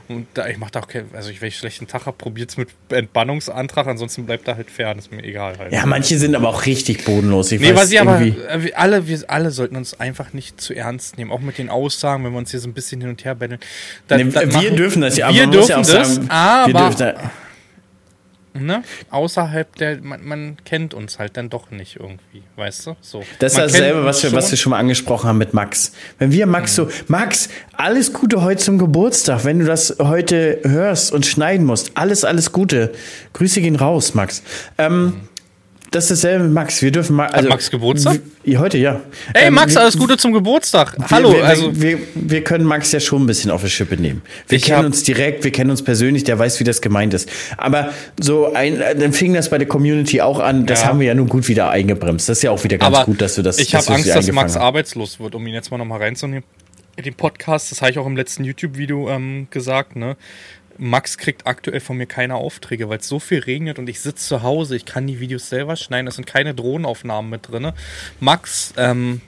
Und da, ich mach da auch kein, also ich, wenn ich schlechten Tag habe, probiert's mit Entbannungsantrag, ansonsten bleibt er halt fern, ist mir egal halt. Ja, manche sind aber auch richtig bodenlos. Ich Nee, weiß was ich aber, äh, wir alle, wir alle sollten uns einfach nicht zu ernst nehmen, auch mit den Aussagen, wenn wir uns hier so ein bisschen hin und her betteln. Nee, wir dürfen das ja, aber wir dürfen ja auch das, sagen, aber wir dürfen da, ne, außerhalb der, man, man kennt uns halt dann doch nicht irgendwie, weißt du? So. Das ist Man dasselbe, was wir, was schon. wir schon mal angesprochen haben mit Max. Wenn wir Max so, Max, alles Gute heute zum Geburtstag. Wenn du das heute hörst und schneiden musst, alles, alles Gute. Grüße gehen raus, Max. Ähm, das ist dasselbe mit Max. Wir dürfen mal. Also, Max Geburtstag? Heute, ja. Ey, Ähm, Max, wir- alles Gute zum Geburtstag. wir- Hallo, wir, also. wir, wir können Max ja schon ein bisschen auf die Schippe nehmen. Wir kennen uns direkt, wir kennen uns persönlich, der weiß, wie das gemeint ist. Aber so ein, dann fing das bei der Community auch an, das Ja. haben wir ja nun gut wieder eingebremst. Das ist ja auch wieder ganz aber gut, dass du das Ich habe Angst, dass Max hast. arbeitslos wird, um ihn jetzt mal nochmal reinzunehmen. In den Podcast, das habe ich auch im letzten YouTube-Video ähm, gesagt, ne? Max kriegt aktuell von mir keine Aufträge, weil es so viel regnet und ich sitze zu Hause, ich kann die Videos selber schneiden, es sind keine Drohnenaufnahmen mit drin. Max, ähm,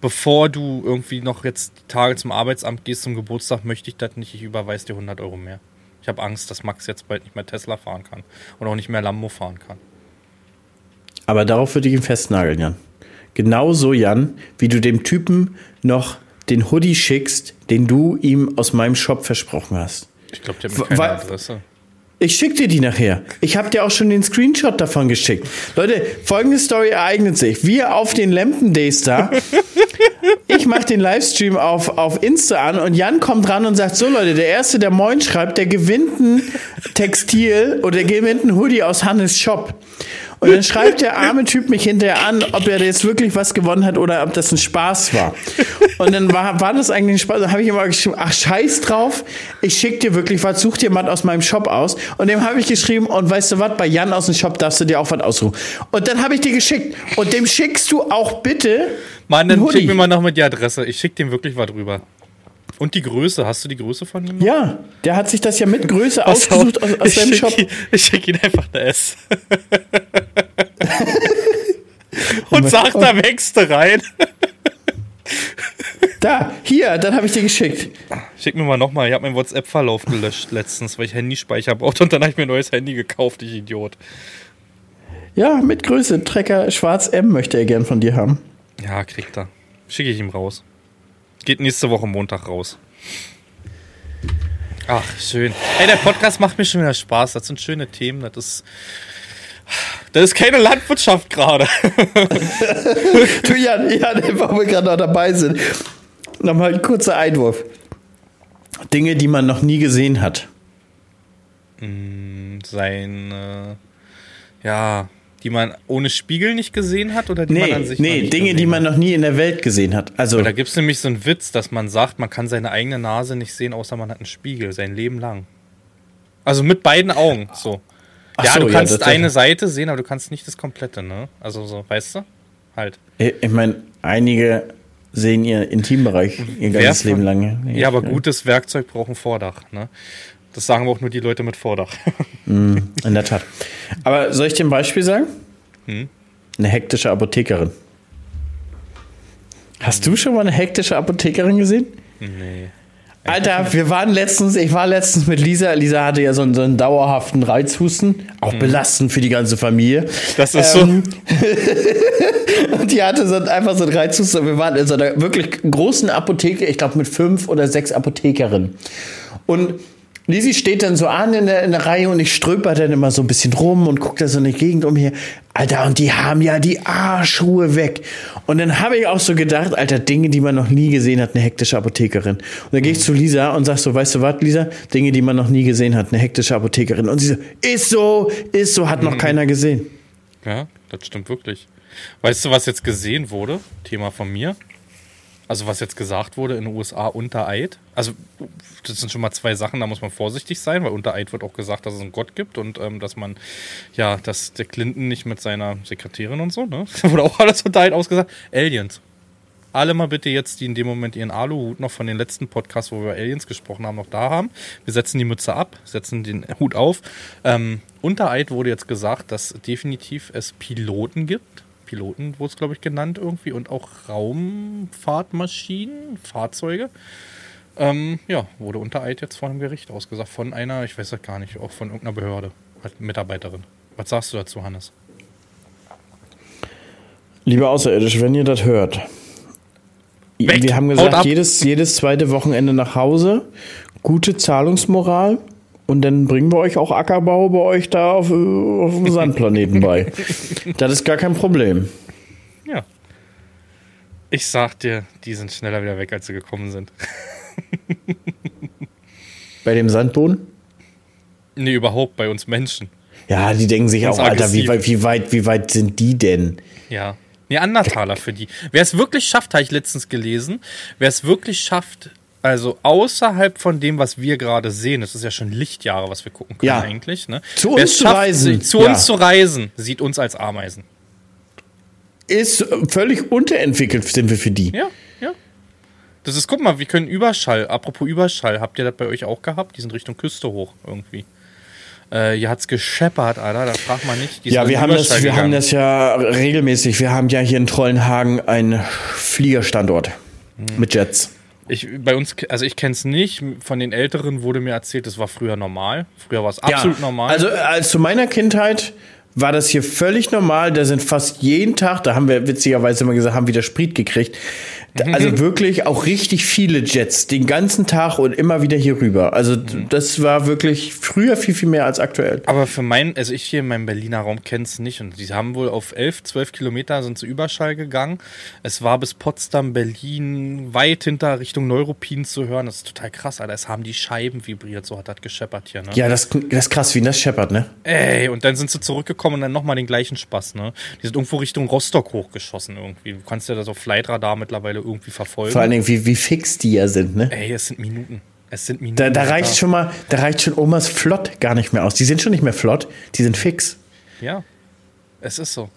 bevor du irgendwie noch jetzt die Tage zum Arbeitsamt gehst zum Geburtstag, möchte ich das nicht, ich überweise dir 100 Euro mehr. Ich habe Angst, dass Max jetzt bald nicht mehr Tesla fahren kann und auch nicht mehr Lambo fahren kann. Aber darauf würde ich ihn festnageln, Jan. Genauso, Jan, wie du dem Typen noch den Hoodie schickst, den du ihm aus meinem Shop versprochen hast. Ich glaube, der hat keine Adresse. Ich schick dir die nachher. Ich habe dir auch schon den Screenshot davon geschickt. Leute, folgende Story ereignet sich. Wir auf den Lampen Days da. [LAUGHS] Ich mache den Livestream auf, auf Insta an und Jan kommt ran und sagt: So, Leute, der Erste, der Moin schreibt, der gewinnt ein Textil oder der gewinnt ein Hoodie aus Hannes Shop. Und dann schreibt der arme Typ mich hinterher an, ob er jetzt wirklich was gewonnen hat oder ob das ein Spaß war. Und dann war, war das eigentlich ein Spaß. Dann habe ich immer geschrieben, ach scheiß drauf, ich schick dir wirklich was, such dir was aus meinem Shop aus. Und dem habe ich geschrieben, und weißt du was, bei Jan aus dem Shop darfst du dir auch was aussuchen. Und dann habe ich dir geschickt. Und dem schickst du auch bitte Mann, dann schick mir mal noch mit die Adresse. Ich schick dem wirklich was drüber. Und die Größe. Hast du die Größe von ihm? Ja, der hat sich das ja mit Größe [LAUGHS] ausgesucht aus, aus ich seinem Shop. ihn- Ich schick ihn einfach eine S. [LAUGHS] und sagt, da wächst du rein. [LAUGHS] Da, hier, dann habe ich dir geschickt. Schick mir mal nochmal. Ich habe meinen WhatsApp-Verlauf gelöscht letztens, weil ich Handyspeicher brauchte und dann habe ich mir ein neues Handy gekauft, ich Idiot. Ja, mit Größe. Trecker Schwarz M möchte er gern von dir haben. Ja, kriegt er. Schicke ich ihm raus. Geht nächste Woche Montag raus. Ach, schön. Ey, der Podcast macht mir schon wieder Spaß. Das sind schöne Themen. Das ist. Das ist keine Landwirtschaft gerade. [LAUGHS] du, Jan, Jan, wo wir gerade noch dabei sind. Nochmal ein kurzer Einwurf. Dinge, die man noch nie gesehen hat. Sein, äh, ja, die man ohne Spiegel nicht gesehen hat oder die Nee, man an sich nee nicht Dinge, die man noch nie in der Welt gesehen hat. Also, Aber da gibt es nämlich so einen Witz, dass man sagt, man kann seine eigene Nase nicht sehen, außer man hat einen Spiegel, sein Leben lang. Also mit beiden Augen, so. Ach ja, so, du ja, kannst das- eine Seite sehen, aber du kannst nicht das komplette, ne? Also so, weißt du? Halt. ich meine, einige sehen ihr Intimbereich ihr ganzes Leben lang. Ja, aber gutes Werkzeug braucht ein Vordach, ne? Das sagen auch nur die Leute mit Vordach. [LAUGHS] In der Tat. Aber soll ich dir ein Beispiel sagen? Hm? Eine hektische Apothekerin. Hast du schon mal eine hektische Apothekerin gesehen? nee. Alter, wir waren letztens, ich war letztens mit Lisa. Lisa hatte ja so einen, so einen dauerhaften Reizhusten, auch belastend für die ganze Familie. Das ist Ähm, [LAUGHS] Und die hatte so einfach so einen Reizhusten. Wir waren in so einer wirklich großen Apotheke, ich glaube mit fünf oder sechs Apothekerinnen. Und Lisi steht dann so an in der, in der Reihe und ich ströper dann immer so ein bisschen rum und gucke da so in die Gegend umher. Alter, und die haben ja die Arschruhe weg. Und dann habe ich auch so gedacht, Alter, Dinge, die man noch nie gesehen hat, eine hektische Apothekerin. Und dann gehe ich zu Lisa und sag so, weißt du was, Lisa? Dinge, die man noch nie gesehen hat, eine hektische Apothekerin. Und sie so, ist so, ist so, hat noch keiner gesehen. Ja, das stimmt wirklich. Weißt du, was jetzt gesehen wurde? Thema von mir. Also was jetzt gesagt wurde in den USA unter Eid. Also das sind schon mal zwei Sachen, da muss man vorsichtig sein, weil unter Eid wird auch gesagt, dass es einen Gott gibt und ähm, dass man, ja, dass der Clinton nicht mit seiner Sekretärin und so, ne? Da [LAUGHS] wurde auch alles unter Eid ausgesagt. Aliens. Alle mal bitte jetzt, die in dem Moment ihren Aluhut noch von den letzten Podcasts, wo wir über Aliens gesprochen haben, noch da haben. Wir setzen die Mütze ab, setzen den Hut auf. Ähm, unter Eid wurde jetzt gesagt, dass definitiv es Piloten gibt. Piloten wurde es, glaube ich, genannt irgendwie. Und auch Raumfahrtmaschinen, Fahrzeuge. Ähm, ja, wurde unter Eid jetzt von einem Gericht ausgesagt. Von einer, ich weiß das gar nicht, auch von irgendeiner Behörde. Halt Mitarbeiterin. Was sagst du dazu, Hannes? Liebe Außerirdische, wenn ihr das hört. Weg! Wir haben gesagt, jedes, jedes zweite Wochenende nach Hause. Gute Zahlungsmoral. Und dann bringen wir euch auch Ackerbau bei euch da auf, äh, auf dem Sandplaneten bei. [LAUGHS] Das ist gar kein Problem. Ja. Ich sag dir, die sind schneller wieder weg, als sie gekommen sind. [LAUGHS] Bei dem Sandboden? Nee, überhaupt bei uns Menschen. Ja, die denken sich auch, Alter, wie weit, wie, weit, wie weit sind die denn? Ja. Neandertaler für die. Wer es wirklich schafft, habe ich letztens gelesen, wer es wirklich schafft, also außerhalb von dem, was wir gerade sehen, das ist ja schon Lichtjahre, was wir gucken können Ja. eigentlich, ne? Zu uns es zu schafft, reisen. Zu Ja. uns zu reisen, sieht uns als Ameisen. Ist äh, völlig unterentwickelt sind wir für die. Ja, ja. Das ist, guck mal, wir können Überschall. Apropos Überschall, habt ihr das bei euch auch gehabt? Die sind Richtung Küste hoch irgendwie. Äh, hier hat's gescheppert, Alter. Da fragt man nicht. Die Ja, wir haben, das, wir haben das ja regelmäßig. Wir haben ja hier in Trollenhagen einen Fliegerstandort mit Jets. Ich, bei uns, also ich kenne es nicht. Von den Älteren wurde mir erzählt, das war früher normal. Früher war es absolut normal. Also, als zu meiner Kindheit war das hier völlig normal. Da sind fast jeden Tag, da haben wir witzigerweise immer gesagt, haben wieder Sprit gekriegt. Also [LAUGHS] wirklich auch richtig viele Jets, den ganzen Tag und immer wieder hier rüber. Also das war wirklich früher viel, viel mehr als aktuell. Aber für mein, also ich hier in meinem Berliner Raum kenne es nicht und die haben wohl auf 11, 12 Kilometer sind zu Überschall gegangen. Es war bis Potsdam, Berlin, weit hinter Richtung Neuruppin zu hören. Das ist total krass, Alter. Es haben die Scheiben vibriert, so hat das gescheppert hier, ne? Ja, das, das ist krass, wie das scheppert, ne? Ey, und dann sind sie zurückgekommen und dann nochmal den gleichen Spaß, ne? Die sind irgendwo Richtung Rostock hochgeschossen irgendwie. Du kannst ja das auf Flightradar mittlerweile irgendwie verfolgen. Vor allen Dingen, wie, wie fix die ja sind, ne? Ey, es sind Minuten. Es sind Minuten. Da, da reicht schon mal, da reicht schon Omas Flott gar nicht mehr aus. Die sind schon nicht mehr flott, die sind fix. Ja, es ist so.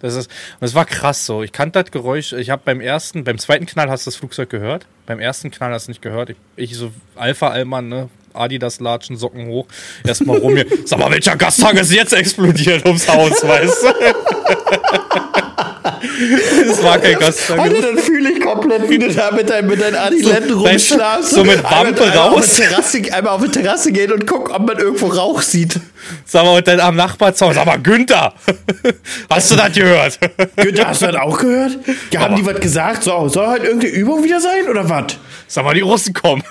Das ist, und es war krass so. Ich kannte das Geräusch. Ich habe beim ersten, beim zweiten Knall hast du das Flugzeug gehört. Beim ersten Knall hast du nicht gehört. Ich, ich so Alpha-Allmann, ne? Adidas latschen, Socken hoch. Erstmal rum hier. Sag mal, welcher Gasttag ist jetzt explodiert ums Haus, weißt du? [LAUGHS] das war kein Gastgeruch. Alter, dann fühle ich komplett, wie du da mit deinen, mit deinen Adiletten So, rumschlafst. so mit Wampe einmal, einmal raus. Auf Terrasse, einmal auf die Terrasse gehen und gucken, ob man irgendwo Rauch sieht. Sag mal, und dann am Nachbarzaun, sag mal, Günther, hast du das gehört? Günther, hast du das auch gehört? Ja, haben die was gesagt? So, soll halt irgendeine Übung wieder sein oder was? Sag mal, die Russen kommen.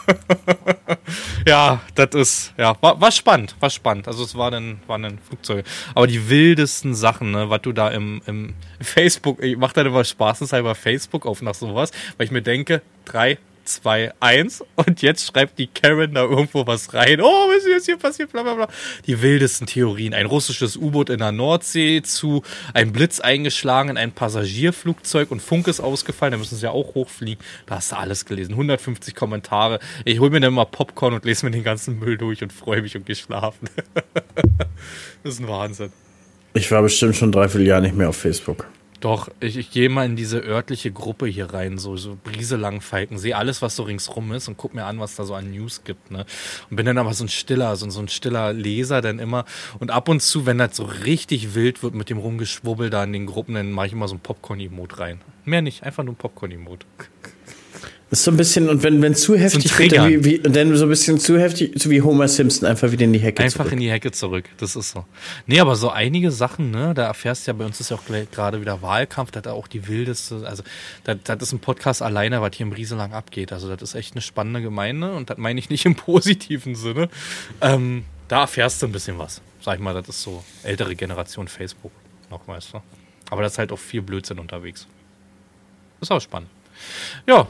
ja, das ist, ja, war, war spannend, war spannend. Also es waren dann Flugzeuge. Aber die wildesten Sachen, ne, was du da im, im Facebook, ich mach dann immer spaßenshalber Facebook auf nach sowas, weil ich mir denke, drei, zwei, eins und jetzt schreibt die Karen da irgendwo was rein. Oh, was ist hier passiert? Bla, bla, bla. Die wildesten Theorien. Ein russisches U-Boot in der Nordsee zu ein Blitz eingeschlagen in ein Passagierflugzeug und Funk ist ausgefallen. Da müssen sie ja auch hochfliegen. Da hast du alles gelesen. 150 Kommentare. Ich hol mir dann mal Popcorn und lese mir den ganzen Müll durch und freue mich und gehe schlafen. [LAUGHS] das ist ein Wahnsinn. Ich war bestimmt schon dreiviertel Jahr nicht mehr auf Facebook. Doch, ich, ich gehe mal in diese örtliche Gruppe hier rein, so, so Brieselangfalken, sehe alles, was so ringsrum ist und guck mir an, was da so an News gibt, ne? Und bin dann aber so ein stiller, so, so ein stiller Leser dann immer. Und ab und zu, wenn das so richtig wild wird mit dem Rumgeschwubbel da in den Gruppen, dann mache ich immer so ein Popcorn-Emote rein. Mehr nicht, einfach nur ein Popcorn-Emote. Das ist so ein bisschen, und wenn es zu heftig wird, dann wie, wie, dann so ein bisschen zu heftig, so wie Homer Simpson, einfach wieder in die Hecke Einfach zurück. in die Hecke zurück, das ist so. Nee, aber so einige Sachen, ne, da erfährst du ja, bei uns ist ja auch gerade wieder Wahlkampf, das ist auch die wildeste, also das, das ist ein Podcast alleine, was hier im Rieselang abgeht. Also das ist echt eine spannende Gemeinde und das meine ich nicht im [LAUGHS] positiven Sinne. Ähm, da erfährst du ein bisschen was. Sag ich mal, das ist so ältere Generation Facebook, noch weißt du. Aber das ist halt auch viel Blödsinn unterwegs. Ist auch spannend. Ja,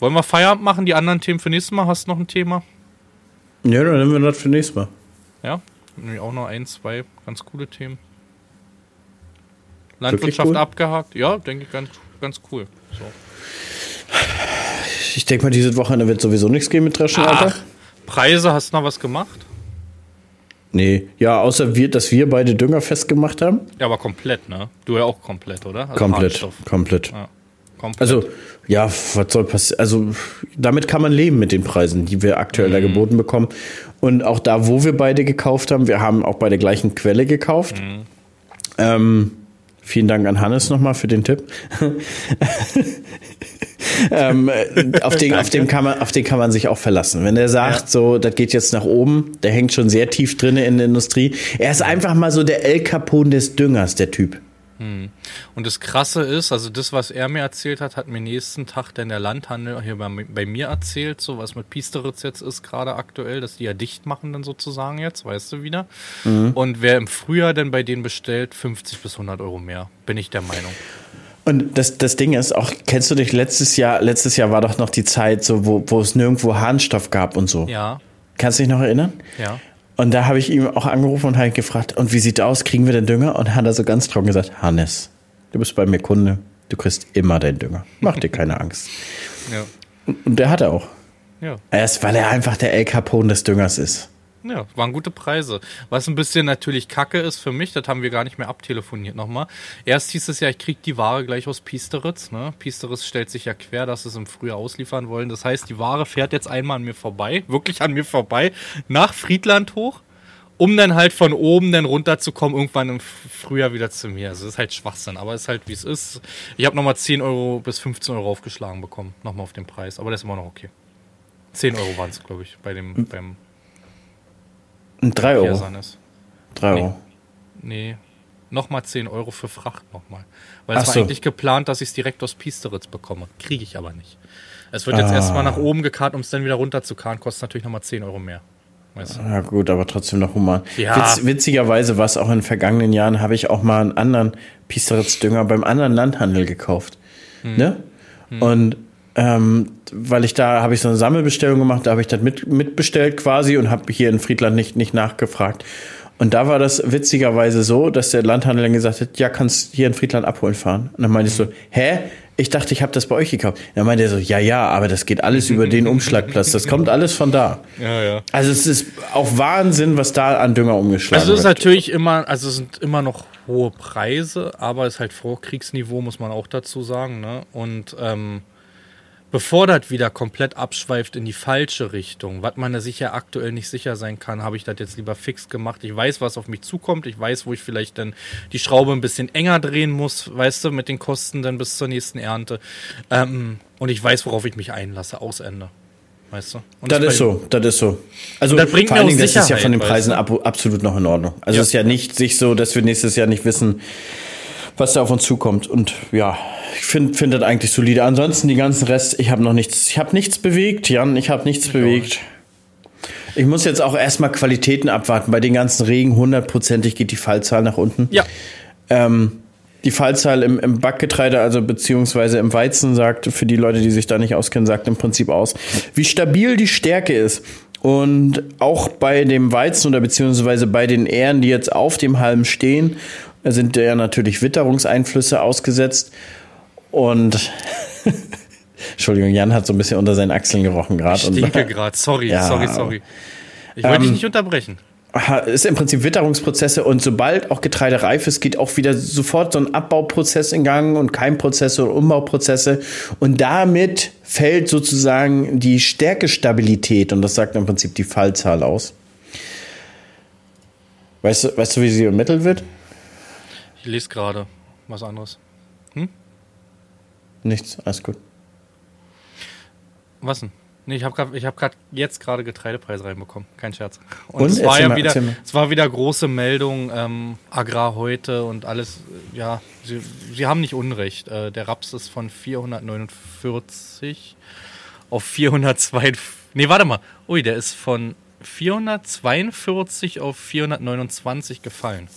wollen wir Feierabend machen? Die anderen Themen für nächstes Mal? Hast du noch ein Thema? Ja, dann nehmen wir das für nächstes Mal. Ja, nämlich auch noch ein, zwei ganz coole Themen. Landwirtschaft cool? abgehakt. Ja, denke ich ganz, ganz cool. So. Ich denke mal, dieses Wochenende wird sowieso nichts gehen mit Dreschen, Alter. Preise, hast du noch was gemacht? Nee, ja, außer wir, dass wir beide Dünger festgemacht haben. Ja, aber komplett, ne? Du ja auch komplett, oder? Also komplett, Hartstoff. komplett. Ja, komplett. Also, ja, was soll passieren? Also, damit kann man leben mit den Preisen, die wir aktuell Mhm. da geboten bekommen. Und auch da, wo wir beide gekauft haben, wir haben auch bei der gleichen Quelle gekauft. Mhm. Ähm, vielen Dank an Hannes nochmal für den Tipp. [LAUGHS] ähm, äh, auf, den, auf, den kann man, auf den kann man sich auch verlassen. Wenn der sagt, Ja. so, das geht jetzt nach oben, der hängt schon sehr tief drin in der Industrie. Er ist einfach mal so der El Capone des Düngers, der Typ. Und das Krasse ist, also das, was er mir erzählt hat, hat mir nächsten Tag dann der Landhandel hier bei, bei mir erzählt, so was mit Piesteritz jetzt ist gerade aktuell, dass die ja dicht machen dann sozusagen jetzt, weißt du wieder. Und wer im Frühjahr denn bei denen bestellt, 50 bis 100 Euro mehr, bin ich der Meinung. Und das, das Ding ist, auch kennst du dich letztes Jahr, letztes Jahr war doch noch die Zeit, so, wo, wo es nirgendwo Harnstoff gab und so. Ja, Kannst du dich noch erinnern? ja. Und da habe ich ihm auch angerufen und halt gefragt, und wie sieht aus, kriegen wir den Dünger? Und hat er so ganz trocken gesagt, Hannes, du bist bei mir Kunde, du kriegst immer den Dünger. Mach dir keine Angst. Ja, Und, und der hat er auch. ja. Erst weil er einfach der El Capone des Düngers ist. Ja, waren gute Preise. Was ein bisschen natürlich kacke ist für mich, das haben wir gar nicht mehr abtelefoniert nochmal. Erst hieß es ja, ich krieg die Ware gleich aus Piesteritz. Ne? Piesteritz stellt sich ja quer, dass sie es im Frühjahr ausliefern wollen. Das heißt, die Ware fährt jetzt einmal an mir vorbei, [LAUGHS] wirklich an mir vorbei, nach Friedland hoch, um dann halt von oben dann runterzukommen, irgendwann im Frühjahr wieder zu mir. Also das ist halt Schwachsinn, aber es ist halt wie es ist. Ich habe nochmal 10 Euro bis 15 Euro aufgeschlagen bekommen, nochmal auf den Preis. Aber das ist immer noch okay. 10 Euro waren es, glaube ich, bei dem, beim Und drei Euro. Piersanis. Drei Nee. Euro. Nee, nochmal 10 Euro für Fracht nochmal. Weil Ach es war so. eigentlich geplant, dass ich es direkt aus Piesteritz bekomme. Kriege ich aber nicht. Es wird jetzt Ah. erstmal nach oben gekarrt, um es dann wieder runter zu karren. Kostet natürlich nochmal 10 Euro mehr. Weißt du? Ja gut, aber trotzdem noch human. Ja. Witz, witzigerweise war es auch in den vergangenen Jahren, habe ich auch mal einen anderen Piesteritz-Dünger beim anderen Landhandel gekauft. Ne? Und ähm, weil ich da, habe ich so eine Sammelbestellung gemacht, da habe ich das mit, mitbestellt quasi und habe hier in Friedland nicht, nicht nachgefragt. Und da war das witzigerweise so, dass der Landhandel dann gesagt hat, ja, kannst hier in Friedland abholen fahren. Und dann meinte ich so, hä? Ich dachte, ich habe das bei euch gekauft. Dann meinte er so, ja, ja, aber das geht alles über den Umschlagplatz. Das kommt [LAUGHS] alles von da. Ja, ja. Also es ist auch Wahnsinn, was da an Dünger umgeschlagen Also es ist wird. natürlich immer, also es sind immer noch hohe Preise, aber es ist halt Vorkriegsniveau, muss man auch dazu sagen. Ne? Und ähm, Bevor das wieder komplett abschweift in die falsche Richtung, was man sich ja aktuell nicht sicher sein kann, habe ich das jetzt lieber fix gemacht. Ich weiß, was auf mich zukommt. Ich weiß, wo ich vielleicht dann die Schraube ein bisschen enger drehen muss, weißt du, mit den Kosten dann bis zur nächsten Ernte. Ähm, und ich weiß, worauf ich mich einlasse. Aus Ende. Weißt du? Und das ist so, das ist so. Also das bringt vor allen Dingen, das ist ja von den Preisen ab, absolut noch in Ordnung. Also Ja. es ist ja nicht sich so, dass wir nächstes Jahr nicht wissen, was da auf uns zukommt. Und ja, ich finde find das eigentlich solide. Ansonsten die ganzen Rest, ich habe noch nichts, ich habe nichts bewegt, Jan, ich habe nichts bewegt. Ich muss jetzt auch erstmal Qualitäten abwarten. Bei den ganzen Regen hundertprozentig geht die Fallzahl nach unten. Ja, Ähm, die Fallzahl im, im Backgetreide, also beziehungsweise im Weizen, sagt, für die Leute, die sich da nicht auskennen, sagt im Prinzip aus, wie stabil die Stärke ist. Und auch bei dem Weizen oder beziehungsweise bei den Ähren, die jetzt auf dem Halm stehen, sind ja natürlich Witterungseinflüsse ausgesetzt. Und [LAUGHS] Entschuldigung, Jan hat so ein bisschen unter seinen Achseln gerochen ich gerade. stinke gerade. Sorry, Ja. sorry, sorry. Ich wollte dich Ähm, nicht unterbrechen. Ist im Prinzip Witterungsprozesse und sobald auch Getreide reif ist, geht auch wieder sofort so ein Abbauprozess in Gang und Keimprozesse und Umbauprozesse und damit fällt sozusagen die Stärkestabilität und das sagt im Prinzip die Fallzahl aus. Weißt du, weißt du, wie sie ermittelt wird? Ich lese gerade was anderes. Nichts, alles gut. Was denn? Nee, ich habe gerade ich hab jetzt gerade Getreidepreise reinbekommen. Kein Scherz. Und, Und? es war ja mal, wieder, es war wieder große Meldung, ähm, Agrar heute und alles, ja, sie, sie haben nicht Unrecht. Äh, der Raps ist von 449 auf 402. Nee, warte mal. Ui, der ist von 442 auf 429 gefallen.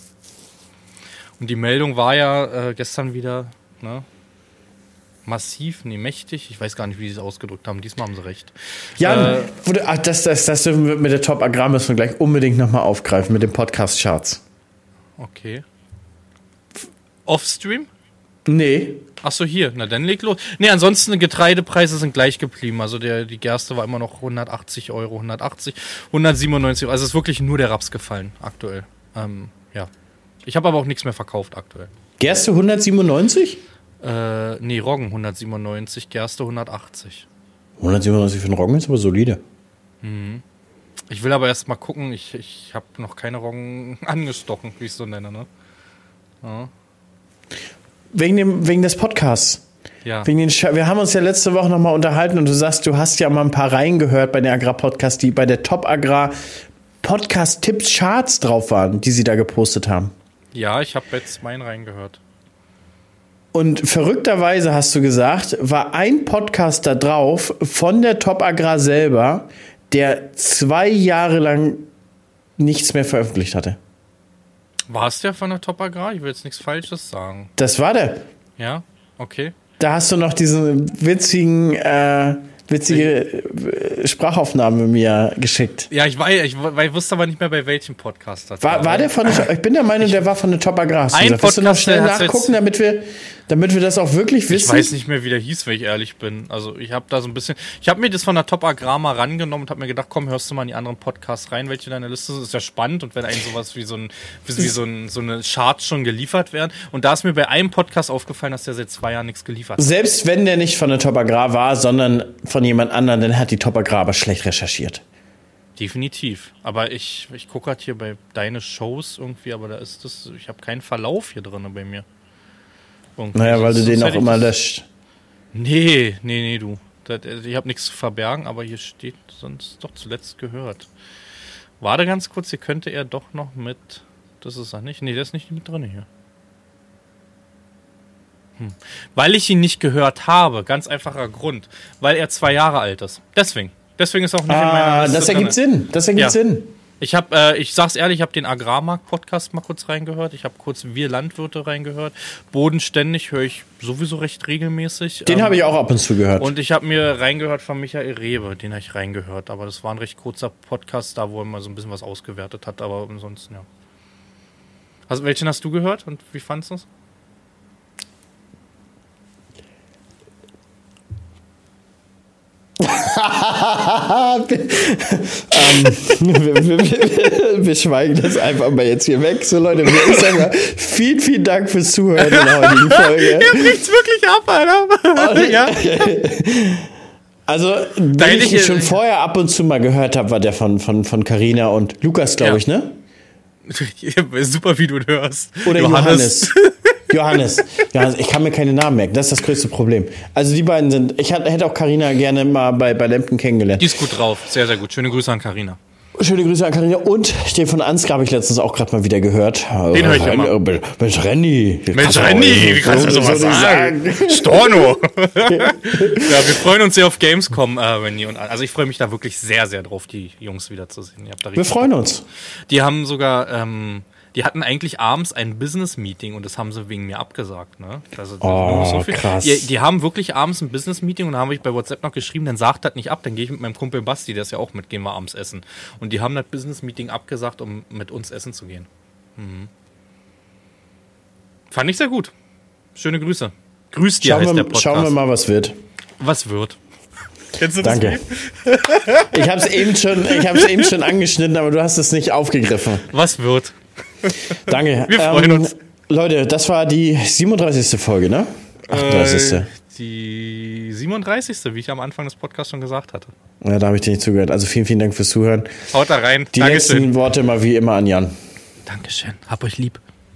Und die Meldung war ja äh, gestern wieder, ne? Massiv, nee, mächtig. Ich weiß gar nicht, wie sie es ausgedrückt haben. Diesmal haben sie recht. Jan, Äh, wurde, ach, das, das, das dürfen wir mit der Top Agrar müssen wir gleich unbedingt nochmal aufgreifen mit den Podcast-Charts. Okay. Offstream? Nee, Ach so, hier. Na, dann leg los. Nee, ansonsten Getreidepreise sind gleich geblieben. Also der, die Gerste war immer noch 180 Euro, 180, 197 Euro. Also es ist wirklich nur der Raps gefallen aktuell. Ähm, ja. Ich habe aber auch nichts mehr verkauft aktuell. Gerste 197? Äh, nee, Roggen 197, Gerste 180. 197 für den Roggen ist aber solide. Ich will aber erst mal gucken. Ich, ich habe noch keine Roggen [LAUGHS] angestochen, wie ich es so nenne, ne? Wegen, dem, wegen des Podcasts. Ja. Wegen den wir haben uns ja letzte Woche nochmal unterhalten und du sagst, du hast ja mal ein paar reingehört bei den Agrar-Podcasts, die bei der Top Agrar Podcast-Tipps-Charts drauf waren, die sie da gepostet haben. Ja, ich habe jetzt meinen reingehört. Und verrückterweise hast du gesagt, war ein Podcast da drauf von der Top Agrar selber, der zwei Jahre lang nichts mehr veröffentlicht hatte. War es der von der Top Agrar? Ich will jetzt nichts Falsches sagen. Das war der. Ja? Okay. Da hast du noch diesen witzigen, äh, witzige äh, Sprachaufnahme mir geschickt. Ja, ich, war, ich, ich wusste aber nicht mehr, bei welchem Podcast das War, war der von der, ich bin der Meinung, der war von der Top Agrar. Ein. Willst du noch schnell nachgucken, damit wir, damit wir das auch wirklich Ich wissen? weiß nicht mehr, wie der hieß, wenn ich ehrlich bin. Also ich habe da so ein bisschen, ich habe mir das von der Top Agrar mal rangenommen und habe mir gedacht, komm, hörst du mal in die anderen Podcasts rein, welche deiner Liste sind. Ist ja spannend und wenn einem sowas wie so ein, wie, wie so, ein, so eine Charts schon geliefert werden. Und da ist mir bei einem Podcast aufgefallen, dass der seit zwei Jahren nichts geliefert hat. Selbst wenn der nicht von der Top Agrar war, sondern von jemand anderem, dann hat die Top Agrar aber schlecht recherchiert. Definitiv. Aber ich, ich gucke halt hier bei deine Shows irgendwie, aber da ist das, ich habe keinen Verlauf hier drin bei mir. Irgendwie. Naja, weil du Sonst den auch immer das- löscht. Nee, nee, nee, du. Das, ich habe nichts zu verbergen, aber hier steht sonst doch zuletzt gehört. Warte ganz kurz, hier könnte er doch noch mit. Das ist er nicht. Nee, der ist nicht mit drin hier. Hm. Weil ich ihn nicht gehört habe. Ganz einfacher Grund. Weil er zwei Jahre alt ist. Deswegen. Deswegen ist auch nicht in meiner Ah, Liste das ergibt drinne. Sinn. Das ergibt Ja. Sinn. Ich habe, äh, ich sag's ehrlich, ich habe den Agrarmarkt-Podcast mal kurz reingehört. Ich habe kurz Wir Landwirte reingehört. Bodenständig höre ich sowieso recht regelmäßig. Den Ähm, habe ich auch ab und zu gehört. Und ich habe mir reingehört von Michael Rewe, den habe ich reingehört. Aber das war ein recht kurzer Podcast, da wo er mal so ein bisschen was ausgewertet hat. Aber ansonsten, ja. Also, welchen hast du gehört und wie fandest du es? Ähm, [LAUGHS] wir, wir, wir, wir schweigen das einfach mal jetzt hier weg. So, Leute, ich sag mal, vielen, vielen Dank fürs Zuhören in der heutigen Folge. riecht's wirklich ab, Alter. ja. Also, wenn Da ich ihn schon vorher ab und zu mal gehört habe, war der von von von Carina und Lukas, glaube Ja. ich, ne? [LAUGHS] Super, wie du ihn hörst. Oder Johannes. Johannes. [LAUGHS] Johannes. Ich kann mir keine Namen merken. Das ist das größte Problem. Also die beiden sind. Ich hätte auch Carina gerne mal bei, bei Lempen kennengelernt. Die ist gut drauf. Sehr, sehr gut. Schöne Grüße an Karina. Schöne Grüße an Carina. Und den von Ansgar habe ich letztens auch gerade mal wieder gehört. Den höre ich immer. immer. Mensch, Randy. Mensch, Randy, wie kannst du sowas sagen? Storno. [LAUGHS] ja, wir freuen uns sehr auf Gamescom, äh, Randy und also ich freue mich da wirklich sehr, sehr drauf, die Jungs wiederzusehen. Ihr habt da Wir freuen uns. Die haben sogar, ähm, die hatten eigentlich abends ein Business-Meeting und das haben sie wegen mir abgesagt. Ne? Also, Oh, krass. Die, die haben wirklich abends ein Business-Meeting und da habe ich bei WhatsApp noch geschrieben, dann sagt das nicht ab, dann gehe ich mit meinem Kumpel Basti, der ist ja auch mit, gehen wir abends essen. Und die haben das Business-Meeting abgesagt, um mit uns essen zu gehen. Mhm. Fand ich sehr gut. Schöne Grüße. Grüß dir Schauen heißt der wir, Podcast. schauen wir mal, was wird. Was wird? [LAUGHS] Kennst du das Danke. Ich habe es eben schon, ich habe es eben schon angeschnitten, aber du hast es nicht aufgegriffen. Was wird? Danke. [LAUGHS] Wir freuen uns. Leute, das war die 37. Folge, ne? 38. Äh, die 37. wie ich am Anfang des Podcasts schon gesagt hatte. Ja, da habe ich dir nicht zugehört. Also vielen, vielen Dank fürs Zuhören. Haut da rein. Die Dankeschön. letzten Worte mal wie immer an Jan. Dankeschön. Hab euch lieb.